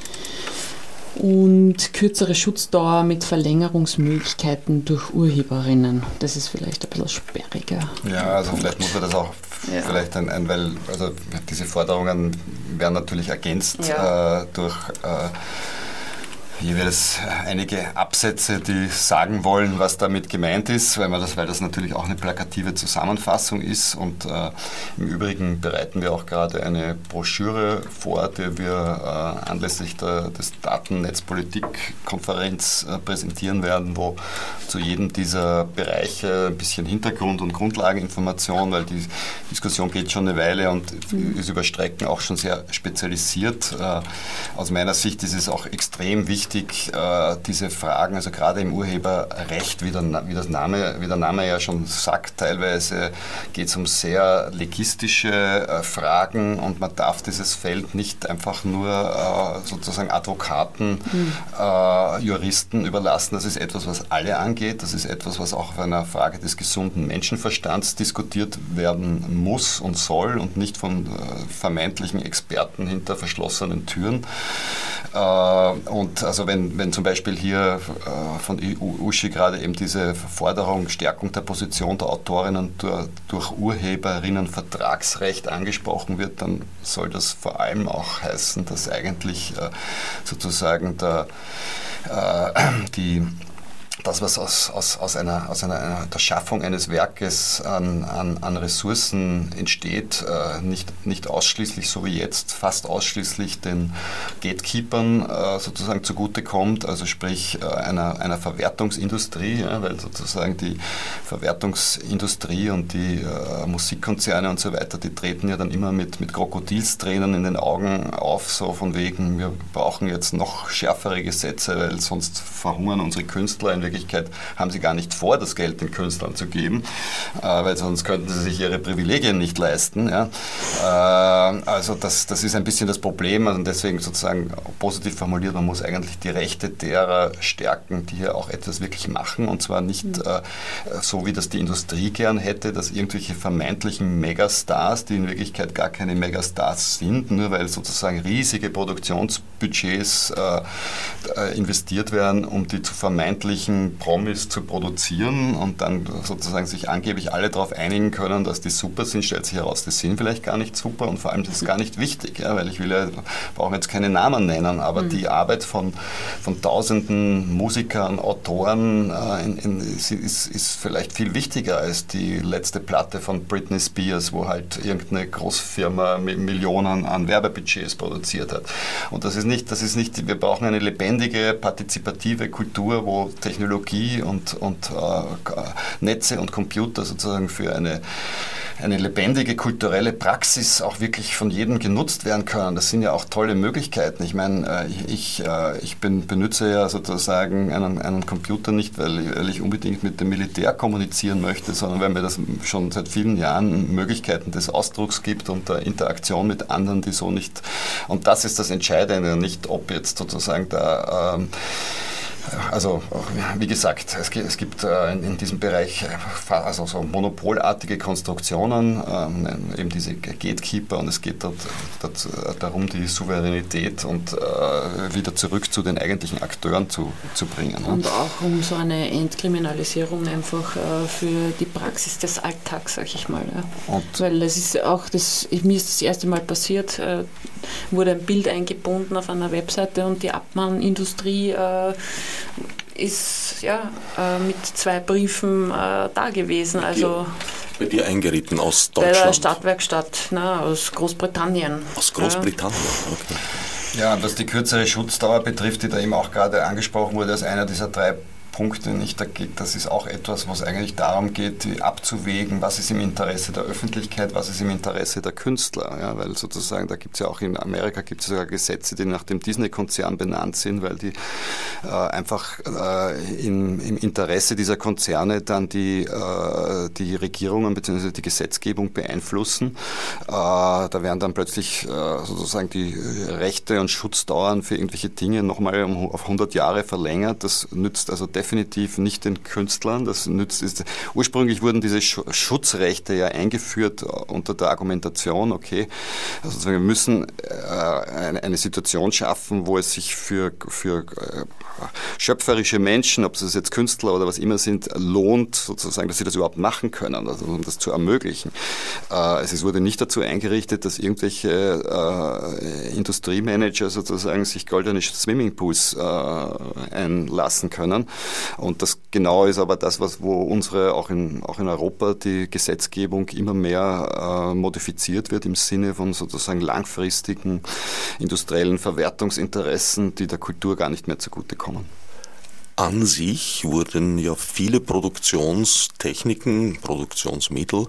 und kürzere Schutzdauer mit Verlängerungsmöglichkeiten durch Urheberinnen. Das ist vielleicht ein bisschen sperriger. Ja, also Punkt. vielleicht muss man das auch ja. vielleicht ein, ein, weil also diese Forderungen werden natürlich ergänzt ja. äh, durch äh, jeweils einige Absätze, die sagen wollen, was damit gemeint ist, weil, das, weil das natürlich auch eine plakative Zusammenfassung ist. Und äh, im Übrigen bereiten wir auch gerade eine Broschüre vor, die wir äh, anlässlich der des Datennetzpolitik-Konferenz äh, präsentieren werden, wo zu jedem dieser Bereiche ein bisschen Hintergrund- und Grundlageninformation, weil die Diskussion geht schon eine Weile und mhm. ist über Strecken auch schon sehr spezialisiert. Äh, aus meiner Sicht ist es auch extrem wichtig, wichtig, äh, diese Fragen, also gerade im Urheberrecht, wie der, wie, das Name, wie der Name ja schon sagt, teilweise geht es um sehr legistische äh, Fragen und man darf dieses Feld nicht einfach nur äh, sozusagen Advokaten, mhm. Juristen überlassen. Das ist etwas, was alle angeht. Das ist etwas, was auch auf einer Frage des gesunden Menschenverstands diskutiert werden muss und soll und nicht von vermeintlichen Experten hinter verschlossenen Türen. Und also wenn, wenn zum Beispiel hier von Uschi gerade eben diese Forderung Stärkung der Position der Autorinnen durch Urheberinnenvertragsrecht angesprochen wird, dann soll das vor allem auch heißen, dass eigentlich äh, sozusagen der, äh, die das, was aus, aus, aus, einer, aus einer, der Schaffung eines Werkes an, an, an Ressourcen entsteht, äh, nicht, nicht ausschließlich, so wie jetzt, fast ausschließlich den Gatekeepern äh, sozusagen zugutekommt, also sprich äh, einer, einer Verwertungsindustrie, ja, weil sozusagen die Verwertungsindustrie und die äh, Musikkonzerne und so weiter, die treten ja dann immer mit, mit Krokodilstränen in den Augen auf, so von wegen, wir brauchen jetzt noch schärfere Gesetze, weil sonst verhungern unsere Künstler in Wirklichkeit haben sie gar nicht vor, das Geld den Künstlern zu geben, äh, weil sonst könnten sie sich ihre Privilegien nicht leisten. Ja. Äh, also das, das ist ein bisschen das Problem und deswegen sozusagen positiv formuliert, man muss eigentlich die Rechte derer stärken, die hier auch etwas wirklich machen und zwar nicht mhm. äh, so, wie das die Industrie gern hätte, dass irgendwelche vermeintlichen Megastars, die in Wirklichkeit gar keine Megastars sind, nur weil sozusagen riesige Produktionsbudgets äh, äh, investiert werden, um die zu vermeintlichen irgendwelchen Promis zu produzieren und dann sozusagen sich angeblich alle darauf einigen können, dass die super sind, stellt sich heraus, die sind vielleicht gar nicht super und vor allem das ist gar nicht wichtig, ja, weil ich will ja, brauche jetzt keine Namen nennen, aber mhm. die Arbeit von, von tausenden Musikern, Autoren äh, in, in, ist, ist vielleicht viel wichtiger als die letzte Platte von Britney Spears, wo halt irgendeine Großfirma Millionen an Werbebudgets produziert hat. Und das ist nicht, das ist nicht, wir brauchen eine lebendige, partizipative Kultur, wo Technologie Technologie und, und äh, Netze und Computer sozusagen für eine, eine lebendige kulturelle Praxis auch wirklich von jedem genutzt werden können. Das sind ja auch tolle Möglichkeiten. Ich meine, äh, ich, äh, ich bin, benutze ja sozusagen einen, einen Computer nicht, weil, weil ich unbedingt mit dem Militär kommunizieren möchte, sondern weil mir das schon seit vielen Jahren Möglichkeiten des Ausdrucks gibt und der Interaktion mit anderen, die so nicht. Und das ist das Entscheidende, nicht ob jetzt sozusagen da. Ähm, also wie gesagt, es gibt, es gibt äh, in diesem Bereich äh, also so monopolartige Konstruktionen, ähm, eben diese Gatekeeper und es geht dort, dort äh, darum, die Souveränität und wieder zurück zu den eigentlichen Akteuren zu, zu bringen. Ne? Und auch um so eine Entkriminalisierung einfach für die Praxis des Alltags, sag ich mal. Ja. Weil es ist auch, das, mir ist das erste Mal passiert, wurde ein Bild eingebunden auf einer Webseite und die Abmahnindustrie ist ja äh, mit zwei Briefen äh, da gewesen. Bei also bei dir eingeritten aus Deutschland? Bei der Stadtwerkstatt na, aus Großbritannien. Aus Großbritannien, okay. Ja, was die kürzere Schutzdauer betrifft, die da eben auch gerade angesprochen wurde, als einer dieser drei Punkte nicht. Das ist auch etwas, was eigentlich darum geht, abzuwägen, was ist im Interesse der Öffentlichkeit, was ist im Interesse der Künstler. Ja, weil sozusagen, da gibt es ja auch in Amerika gibt sogar Gesetze, die nach dem Disney-Konzern benannt sind, weil die äh, einfach äh, im, im, Interesse dieser Konzerne dann die, äh, die Regierungen bzw. die Gesetzgebung beeinflussen. Äh, da werden dann plötzlich äh, sozusagen die Rechte und Schutzdauern für irgendwelche Dinge nochmal um, auf 100 Jahre verlängert. Das nützt also definitiv definitiv nicht den Künstlern. Das nützt ist, ursprünglich wurden diese Schutzrechte ja eingeführt äh, unter der Argumentation, okay, also wir müssen äh, eine, Situation schaffen, wo es sich für, für äh, schöpferische Menschen, ob es jetzt Künstler oder was immer sind, lohnt, sozusagen, dass sie das überhaupt machen können, also um das zu ermöglichen. es wurde nicht dazu eingerichtet, dass irgendwelche Industriemanager sozusagen sich goldene Swimmingpools einlassen können, und das genau ist aber das, was wo unsere auch in, auch in Europa die Gesetzgebung immer mehr äh, modifiziert wird im Sinne von sozusagen langfristigen industriellen Verwertungsinteressen, die der Kultur gar nicht mehr zugutekommen. An sich wurden ja viele Produktionstechniken, Produktionsmittel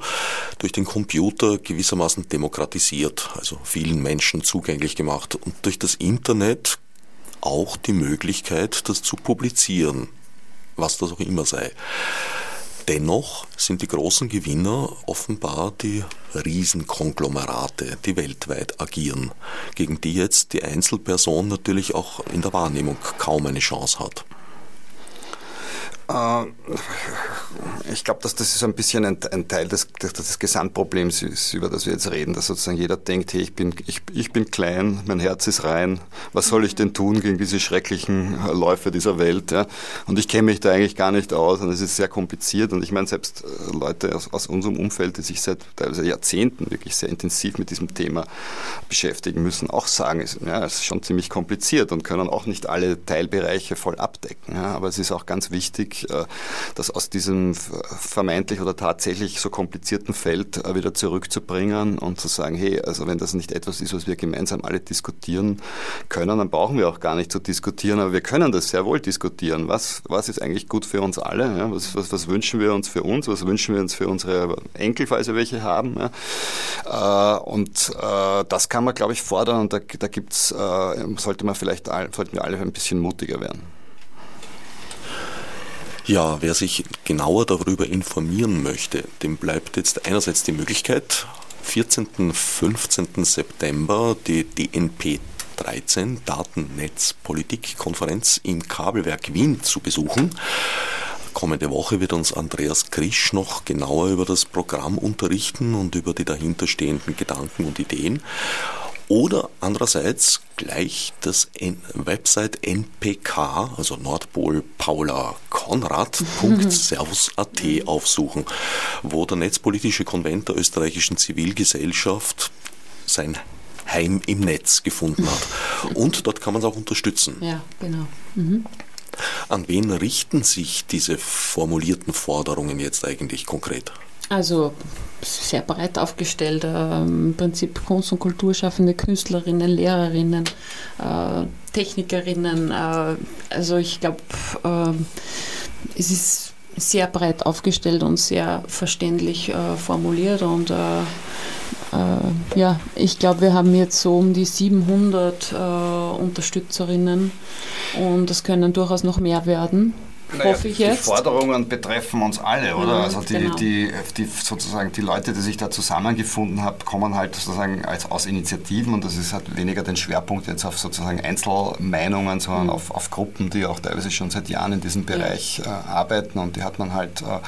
durch den Computer gewissermaßen demokratisiert, also vielen Menschen zugänglich gemacht. Und durch das Internet auch die Möglichkeit, das zu publizieren, was das auch immer sei. Dennoch sind die großen Gewinner offenbar die Riesenkonglomerate, die weltweit agieren, gegen die jetzt die Einzelperson natürlich auch in der Wahrnehmung kaum eine Chance hat. Äh, ich glaube, dass das ist ein bisschen ein, ein Teil des, des, Gesamtproblems ist, über das wir jetzt reden, dass sozusagen jeder denkt, hey, ich bin, ich, ich bin klein, mein Herz ist rein, was soll ich denn tun gegen diese schrecklichen Läufe dieser Welt? Ja? Und ich kenne mich da eigentlich gar nicht aus und es ist sehr kompliziert und ich meine, selbst äh, Leute aus, aus unserem Umfeld, die sich seit teilweise Jahrzehnten wirklich sehr intensiv mit diesem Thema beschäftigen müssen, auch sagen, es, ja, es ist schon ziemlich kompliziert und können auch nicht alle Teilbereiche voll abdecken. Ja? Aber es ist auch ganz wichtig, äh, das aus diesem vermeintlich oder tatsächlich so komplizierten Feld äh, wieder zurückzubringen und zu sagen, hey, also wenn das nicht etwas ist, was wir gemeinsam alle diskutieren können, dann brauchen wir auch gar nicht zu diskutieren, aber wir können das sehr wohl diskutieren. Was, was ist eigentlich gut für uns alle? Ja? Was, was, was wünschen wir uns für uns? Was wünschen wir uns für unsere Enkel, falls wir welche haben? Ja? Äh, und das kann man, glaube ich, fordern und da, da gibt's, sollte man vielleicht, sollten wir alle ein bisschen mutiger werden. Ja, wer sich genauer darüber informieren möchte, dem bleibt jetzt einerseits die Möglichkeit, 14. 15. September die DNP 13 Datennetzpolitikkonferenz im Kabelwerk Wien zu besuchen. Kommende Woche wird uns Andreas Krisch noch genauer über das Programm unterrichten und über die dahinterstehenden Gedanken und Ideen. Oder andererseits gleich das Website npk, also Nordpol Paula Konrad.servus.at aufsuchen, wo der netzpolitische Konvent der österreichischen Zivilgesellschaft sein Heim im Netz gefunden hat. Und dort kann man es auch unterstützen. Ja, genau. Mhm. An wen richten sich diese formulierten Forderungen jetzt eigentlich konkret? Also sehr breit aufgestellt, äh, im Prinzip Kunst- und Kulturschaffende, Künstlerinnen, Lehrerinnen, äh, Technikerinnen. Äh, also ich glaube, äh, es ist sehr breit aufgestellt und sehr verständlich äh, formuliert und äh, ja, ich glaube, wir haben jetzt so um die 700 Unterstützerinnen und es können durchaus noch mehr werden naja, hoffe ich jetzt. Die Forderungen betreffen uns alle, oder? also die, genau. die, die, sozusagen die Leute, die sich da zusammengefunden haben, kommen halt sozusagen als, aus Initiativen und das ist halt weniger den Schwerpunkt jetzt auf sozusagen Einzelmeinungen, sondern mhm. auf, auf Gruppen, die auch teilweise schon seit Jahren in diesem Bereich ja. äh, arbeiten und die hat man halt äh,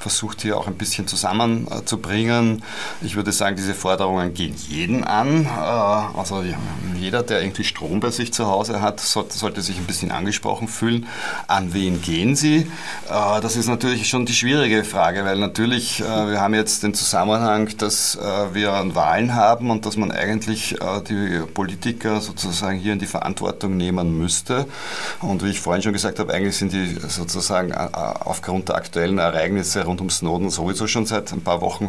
versucht hier auch ein bisschen zusammenzubringen. Äh, ich würde sagen, diese Forderungen gehen jeden an. Äh, also jeder, der irgendwie Strom bei sich zu Hause hat, sollte, sollte sich ein bisschen angesprochen fühlen. An wen geht gehen Sie? Äh, das ist natürlich schon die schwierige Frage, weil natürlich, äh, wir haben jetzt den Zusammenhang, dass äh, wir Wahlen haben und dass man eigentlich die Politiker sozusagen hier in die Verantwortung nehmen müsste. Und wie ich vorhin schon gesagt habe, eigentlich sind die sozusagen aufgrund der aktuellen Ereignisse rund um Snowden sowieso schon seit ein paar Wochen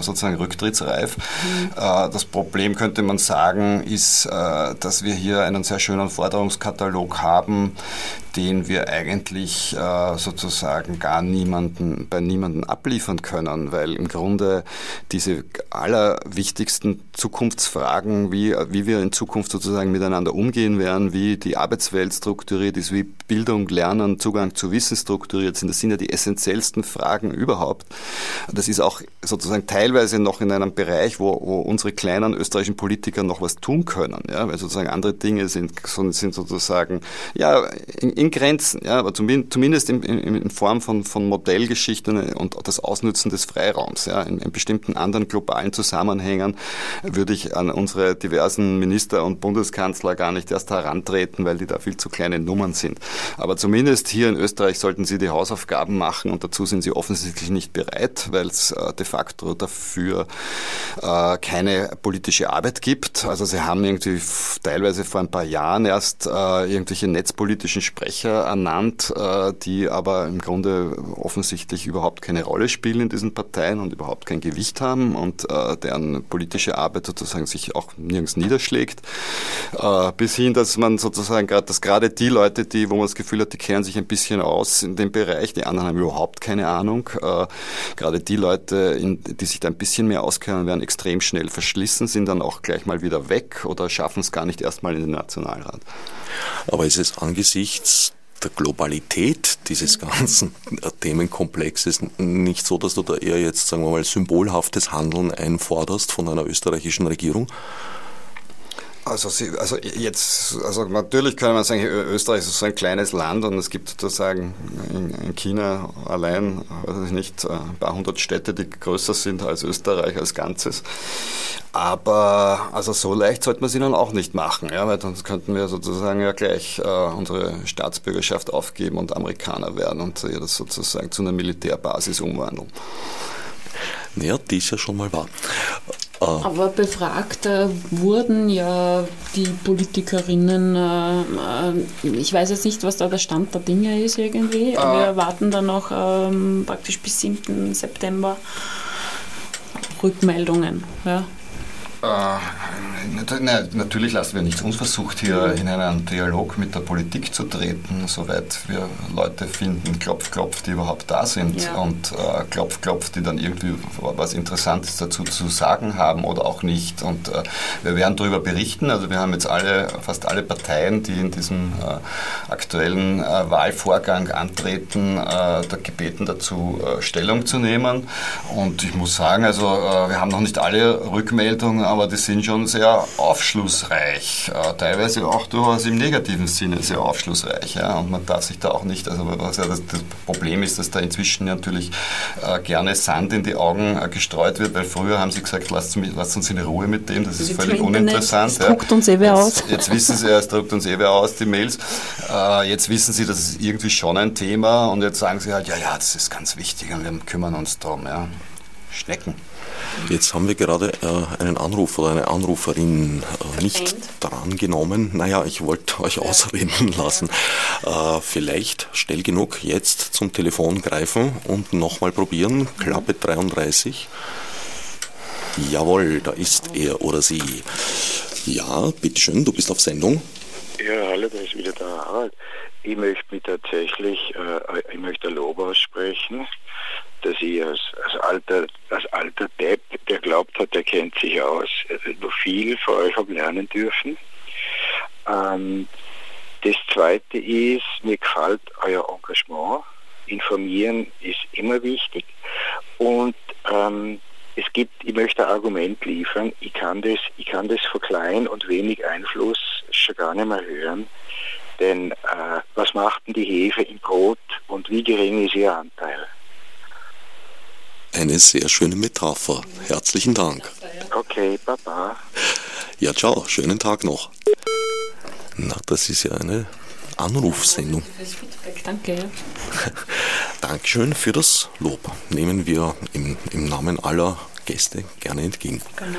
sozusagen rücktrittsreif. Mhm. Das Problem könnte man sagen, ist, dass wir hier einen sehr schönen Forderungskatalog haben, den wir eigentlich äh, sozusagen gar niemanden, bei niemanden abliefern können, weil im Grunde diese allerwichtigsten Zukunftsfragen, wie, wie wir in Zukunft sozusagen miteinander umgehen werden, wie die Arbeitswelt strukturiert ist, wie Bildung, Lernen, Zugang zu Wissen strukturiert sind, das sind ja die essentiellsten Fragen überhaupt. Das ist auch sozusagen teilweise noch in einem Bereich, wo, wo unsere kleinen österreichischen Politiker noch was tun können, ja, weil sozusagen andere Dinge sind, sind sozusagen, ja, in, in Grenzen, ja, aber zumindest in, in, Form von, von Modellgeschichten und das Ausnutzen des Freiraums. Ja. In, in bestimmten anderen globalen Zusammenhängen würde ich an unsere diversen Minister und Bundeskanzler gar nicht erst herantreten, weil die da viel zu kleine Nummern sind. Aber zumindest hier in Österreich sollten sie die Hausaufgaben machen und dazu sind sie offensichtlich nicht bereit, weil es äh, de facto dafür äh, keine politische Arbeit gibt. Also sie haben irgendwie teilweise vor ein paar Jahren erst äh, irgendwelche netzpolitischen Sprecher Sprecher ernannt, äh, die aber im Grunde offensichtlich überhaupt keine Rolle spielen in diesen Parteien und überhaupt kein Gewicht haben und äh, deren politische Arbeit sozusagen sich auch nirgends niederschlägt. Äh, bis hin, dass man sozusagen gerade, dass gerade die Leute, die, wo man das Gefühl hat, die kennen sich ein bisschen aus in dem Bereich, die anderen haben überhaupt keine Ahnung. Gerade die Leute, die sich da ein bisschen mehr auskennen, werden extrem schnell verschlissen, sind dann auch gleich mal wieder weg oder schaffen es gar nicht erstmal in den Nationalrat. Aber ist es angesichts der Globalität dieses ganzen Themenkomplexes nicht so, dass du da eher jetzt, sagen wir mal, symbolhaftes Handeln einforderst von einer österreichischen Regierung? Also, Sie, also jetzt, also natürlich kann man sagen, Österreich ist so ein kleines Land und es gibt sozusagen in, China allein, weiß ich nicht, ein paar hundert Städte, die größer sind als Österreich als Ganzes. Aber also so leicht sollte man sie dann auch nicht machen, ja, weil sonst könnten wir sozusagen ja gleich äh, unsere Staatsbürgerschaft aufgeben und Amerikaner werden und ja, das sozusagen zu einer Militärbasis umwandeln. Naja, die ist ja schon mal wahr. Äh, Aber befragt äh, wurden ja die Politikerinnen, äh, ich weiß jetzt nicht, was da der Stand der Dinge ist irgendwie. Ah. Wir warten dann noch ähm, praktisch bis 7. September Rückmeldungen. Ja. Äh, natürlich lassen wir nichts unversucht, hier in einen Dialog mit der Politik zu treten, soweit wir Leute finden, Klopf, Klopf, die überhaupt da sind ja. und äh, Klopf, Klopf, die dann irgendwie was Interessantes dazu zu sagen haben oder auch nicht. Und äh, wir werden darüber berichten. Also wir haben jetzt alle, fast alle Parteien, die in diesem äh, aktuellen äh, Wahlvorgang antreten, äh, da gebeten dazu Stellung zu nehmen. Und ich muss sagen, also wir haben noch nicht alle Rückmeldungen, aber die sind schon sehr aufschlussreich, äh, teilweise auch durchaus im negativen Sinne sehr aufschlussreich. Ja? Und man darf sich da auch nicht, also was ja das, das Problem ist, dass da inzwischen natürlich äh, gerne Sand in die Augen äh, gestreut wird, weil früher haben sie gesagt, lasst, lasst uns in Ruhe mit dem, das ist die völlig uninteressant. Es druckt uns eh wer aus. Jetzt wissen sie, es druckt uns eh wer aus, die Mails. Äh, jetzt wissen sie, das ist irgendwie schon ein Thema und jetzt sagen sie halt, ja, ja, das ist ganz wichtig und wir kümmern uns darum. Ja. Schnecken. Jetzt haben wir gerade äh, einen Anruf oder eine Anruferin äh, nicht drangenommen. Naja, ich wollte euch ausreden lassen. Äh, vielleicht schnell genug jetzt zum Telefon greifen und nochmal probieren. Klappe 33. Jawohl, da ist er oder sie. Ja, bitteschön, du bist auf Sendung. Ja, hallo, da ist wieder der Harald. Ich möchte mich tatsächlich, äh, ich möchte ein Lob aussprechen dass ich als, als, alter, als alter Depp, der glaubt hat, der kennt sich aus, noch viel von euch habe lernen dürfen. Ähm, das Zweite ist, mir gefällt euer Engagement. Informieren ist immer wichtig. Und ähm, es gibt, ich möchte ein Argument liefern, ich kann das, ich kann das von klein und wenig Einfluss schon gar nicht mehr hören. Denn äh, was macht denn die Hefe im Brot und wie gering ist ihr Anteil? Eine sehr schöne Metapher. Herzlichen Dank. Okay, Baba. Ja, ciao. Schönen Tag noch. Na, das ist ja eine Anrufsendung. Danke. Dankeschön für das Lob. Nehmen wir im, im Namen aller Gäste gerne entgegen. Genau.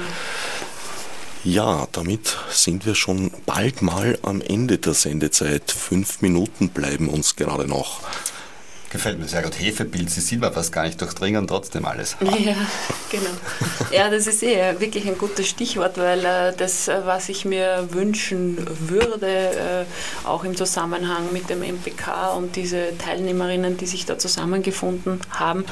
Ja, damit sind wir schon bald mal am Ende der Sendezeit. Fünf Minuten bleiben uns gerade noch. Gefällt mir sehr gut. Hefepilz, sie sieht man fast gar nicht durchdringen, trotzdem alles. Ja, genau. Ja, das ist eh wirklich ein gutes Stichwort, weil äh, das, äh, was ich mir wünschen würde, äh, auch im Zusammenhang mit dem MPK und diese Teilnehmerinnen, die sich da zusammengefunden haben,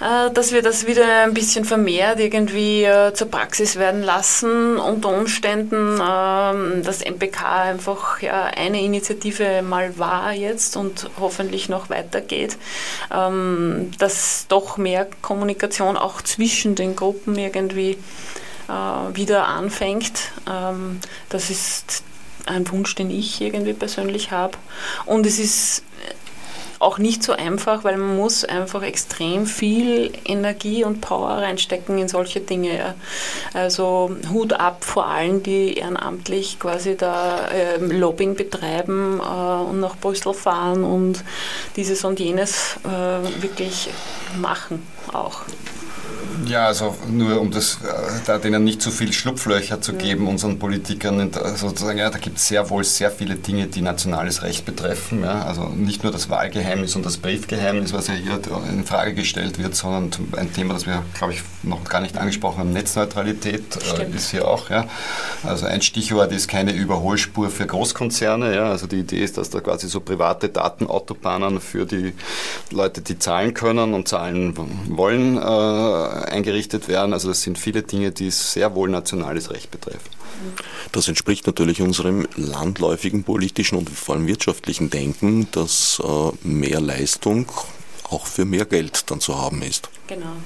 dass wir das wieder ein bisschen vermehrt irgendwie äh, zur Praxis werden lassen, unter Umständen ähm, das MPK einfach eine Initiative mal war jetzt und hoffentlich noch weitergeht, ähm, dass doch mehr Kommunikation auch zwischen den Gruppen irgendwie äh, wieder anfängt. Ähm, das ist ein Wunsch, den ich irgendwie persönlich habe. Und es ist auch nicht so einfach, weil man muss einfach extrem viel Energie und Power reinstecken in solche Dinge. Also Hut ab vor allen, die ehrenamtlich quasi da äh, Lobbying betreiben äh, und nach Brüssel fahren und dieses und jenes äh, wirklich machen auch. Ja, also nur um das, äh, da denen nicht zu viel Schlupflöcher zu geben, unseren Politikern, sozusagen, ja, da gibt es sehr wohl sehr viele Dinge, die nationales Recht betreffen. Ja, also nicht nur das Wahlgeheimnis und das Briefgeheimnis, was ja hier in Frage gestellt wird, sondern ein Thema, das wir, glaube ich, noch gar nicht angesprochen haben, Netzneutralität äh, ist hier auch. Ja. Also ein Stichwort ist keine Überholspur für Großkonzerne. Ja. Also die Idee ist, dass da quasi so private Datenautobahnen für die Leute, die zahlen können und zahlen wollen, äh, eingerichtet werden. Also das sind viele Dinge, die sehr wohl nationales Recht betreffen. Das entspricht natürlich unserem landläufigen politischen und vor allem wirtschaftlichen Denken, dass äh, mehr Leistung auch für mehr Geld dann zu haben ist. Genau.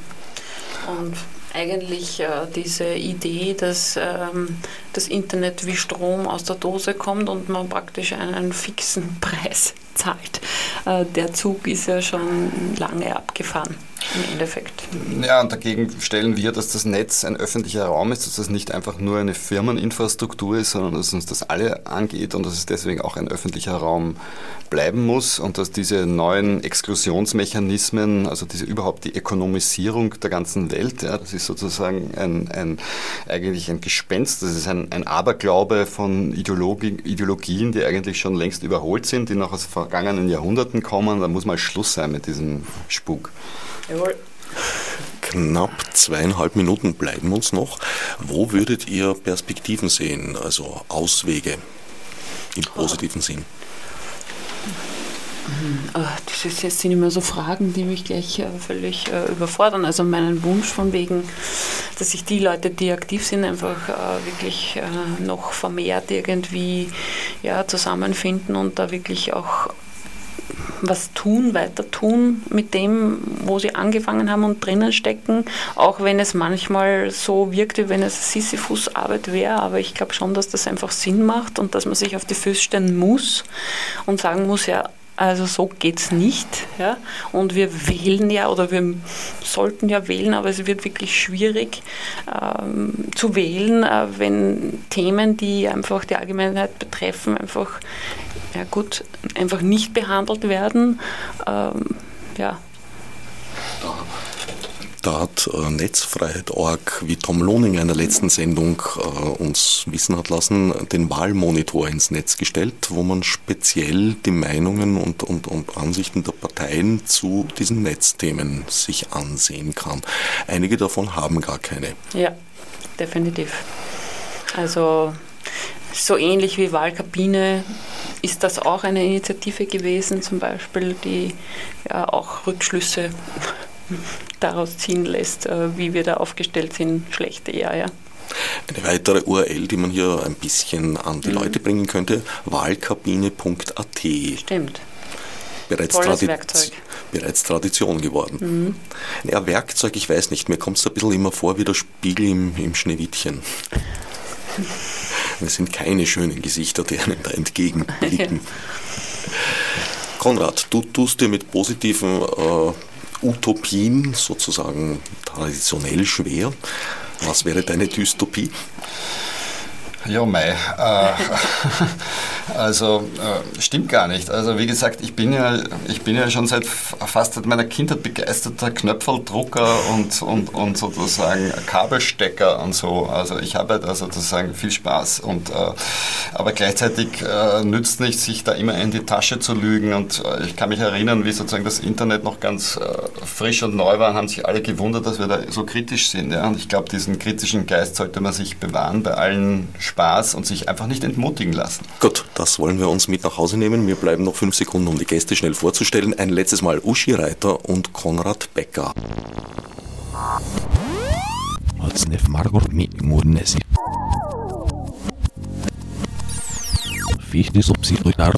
Und eigentlich äh, diese Idee, dass ähm, das Internet wie Strom aus der Dose kommt und man praktisch einen fixen Preis zahlt. Äh, der Zug ist ja schon lange abgefahren im Endeffekt. Ja, und dagegen stellen wir, dass das Netz ein öffentlicher Raum ist, dass das nicht einfach nur eine Firmeninfrastruktur ist, sondern dass uns das alle angeht und dass es deswegen auch ein öffentlicher Raum bleiben muss und dass diese neuen Exklusionsmechanismen, also diese überhaupt die Ökonomisierung der ganzen Welt, ja, das ist sozusagen ein, ein, eigentlich ein Gespenst, das ist ein, ein Aberglaube von Ideologi Ideologien, die eigentlich schon längst überholt sind, die noch aus vergangenen Jahrhunderten kommen. Da muss mal Schluss sein mit diesem Spuk. Jawohl. Knapp zweieinhalb Minuten bleiben uns noch. Wo würdet ihr Perspektiven sehen, also Auswege im positiven Sinn? Das sind immer so Fragen, die mich gleich äh, völlig äh, überfordern. Also meinen Wunsch von wegen, dass sich die Leute, die aktiv sind, einfach äh, wirklich noch vermehrt irgendwie ja, zusammenfinden und da wirklich auch was tun, weiter tun mit dem, wo sie angefangen haben und drinnen stecken, auch wenn es manchmal so wirkt, wie wenn es Sisyphus-Arbeit wäre, aber ich glaube schon, dass das einfach Sinn macht und dass man sich auf die Füße stellen muss und sagen muss, ja, also so geht es nicht. Ja? Und wir wählen ja oder wir sollten ja wählen, aber es wird wirklich schwierig ähm, zu wählen, äh, wenn Themen, die einfach die Allgemeinheit betreffen, einfach ja gut, einfach nicht behandelt werden. Ähm, ja. Hat äh, Netzfreiheit.org, wie Tom Lohning in der letzten Sendung äh, uns wissen hat lassen, den Wahlmonitor ins Netz gestellt, wo man speziell die Meinungen und, und, und Ansichten der Parteien zu diesen Netzthemen sich ansehen kann. Einige davon haben gar keine. Ja, definitiv. Also so ähnlich wie Wahlkabine ist das auch eine Initiative gewesen, zum Beispiel, die ja auch Rückschlüsse daraus ziehen lässt, äh, wie wir da aufgestellt sind, schlecht eher. Ja. Eine weitere URL, die man hier ein bisschen an die mhm. Leute bringen könnte, wahlkabine.at. Stimmt. Bereits, Tradi Werkzeug. bereits Tradition geworden. Mhm. Ja, Werkzeug, ich weiß nicht, mir kommt es ein bisschen immer vor wie der Spiegel im, im Schneewittchen. Es sind keine schönen Gesichter, die einem da entgegenblicken. Konrad, du tust dir mit positiven äh, Utopien sozusagen traditionell schwer. Was wäre deine Dystopie? Ja, mei. Äh, also äh, stimmt gar nicht. Also wie gesagt, ich bin ja, ich bin ja schon seit fast seit meiner Kindheit begeisterter Knöpfeldrucker und, und, und sozusagen Kabelstecker und so. Also ich habe da sozusagen viel Spaß. Und, äh, aber gleichzeitig äh, nützt nicht, sich da immer in die Tasche zu lügen. Und äh, ich kann mich erinnern, wie sozusagen das Internet noch ganz äh, frisch und neu war, haben sich alle gewundert, dass wir da so kritisch sind. Ja? Und ich glaube, diesen kritischen Geist sollte man sich bewahren bei allen Spaß und sich einfach nicht entmutigen lassen. Gut, das wollen wir uns mit nach Hause nehmen. Wir bleiben noch fünf Sekunden, um die Gäste schnell vorzustellen. Ein letztes Mal Uschi Reiter und Konrad Becker. Fichte subsidiar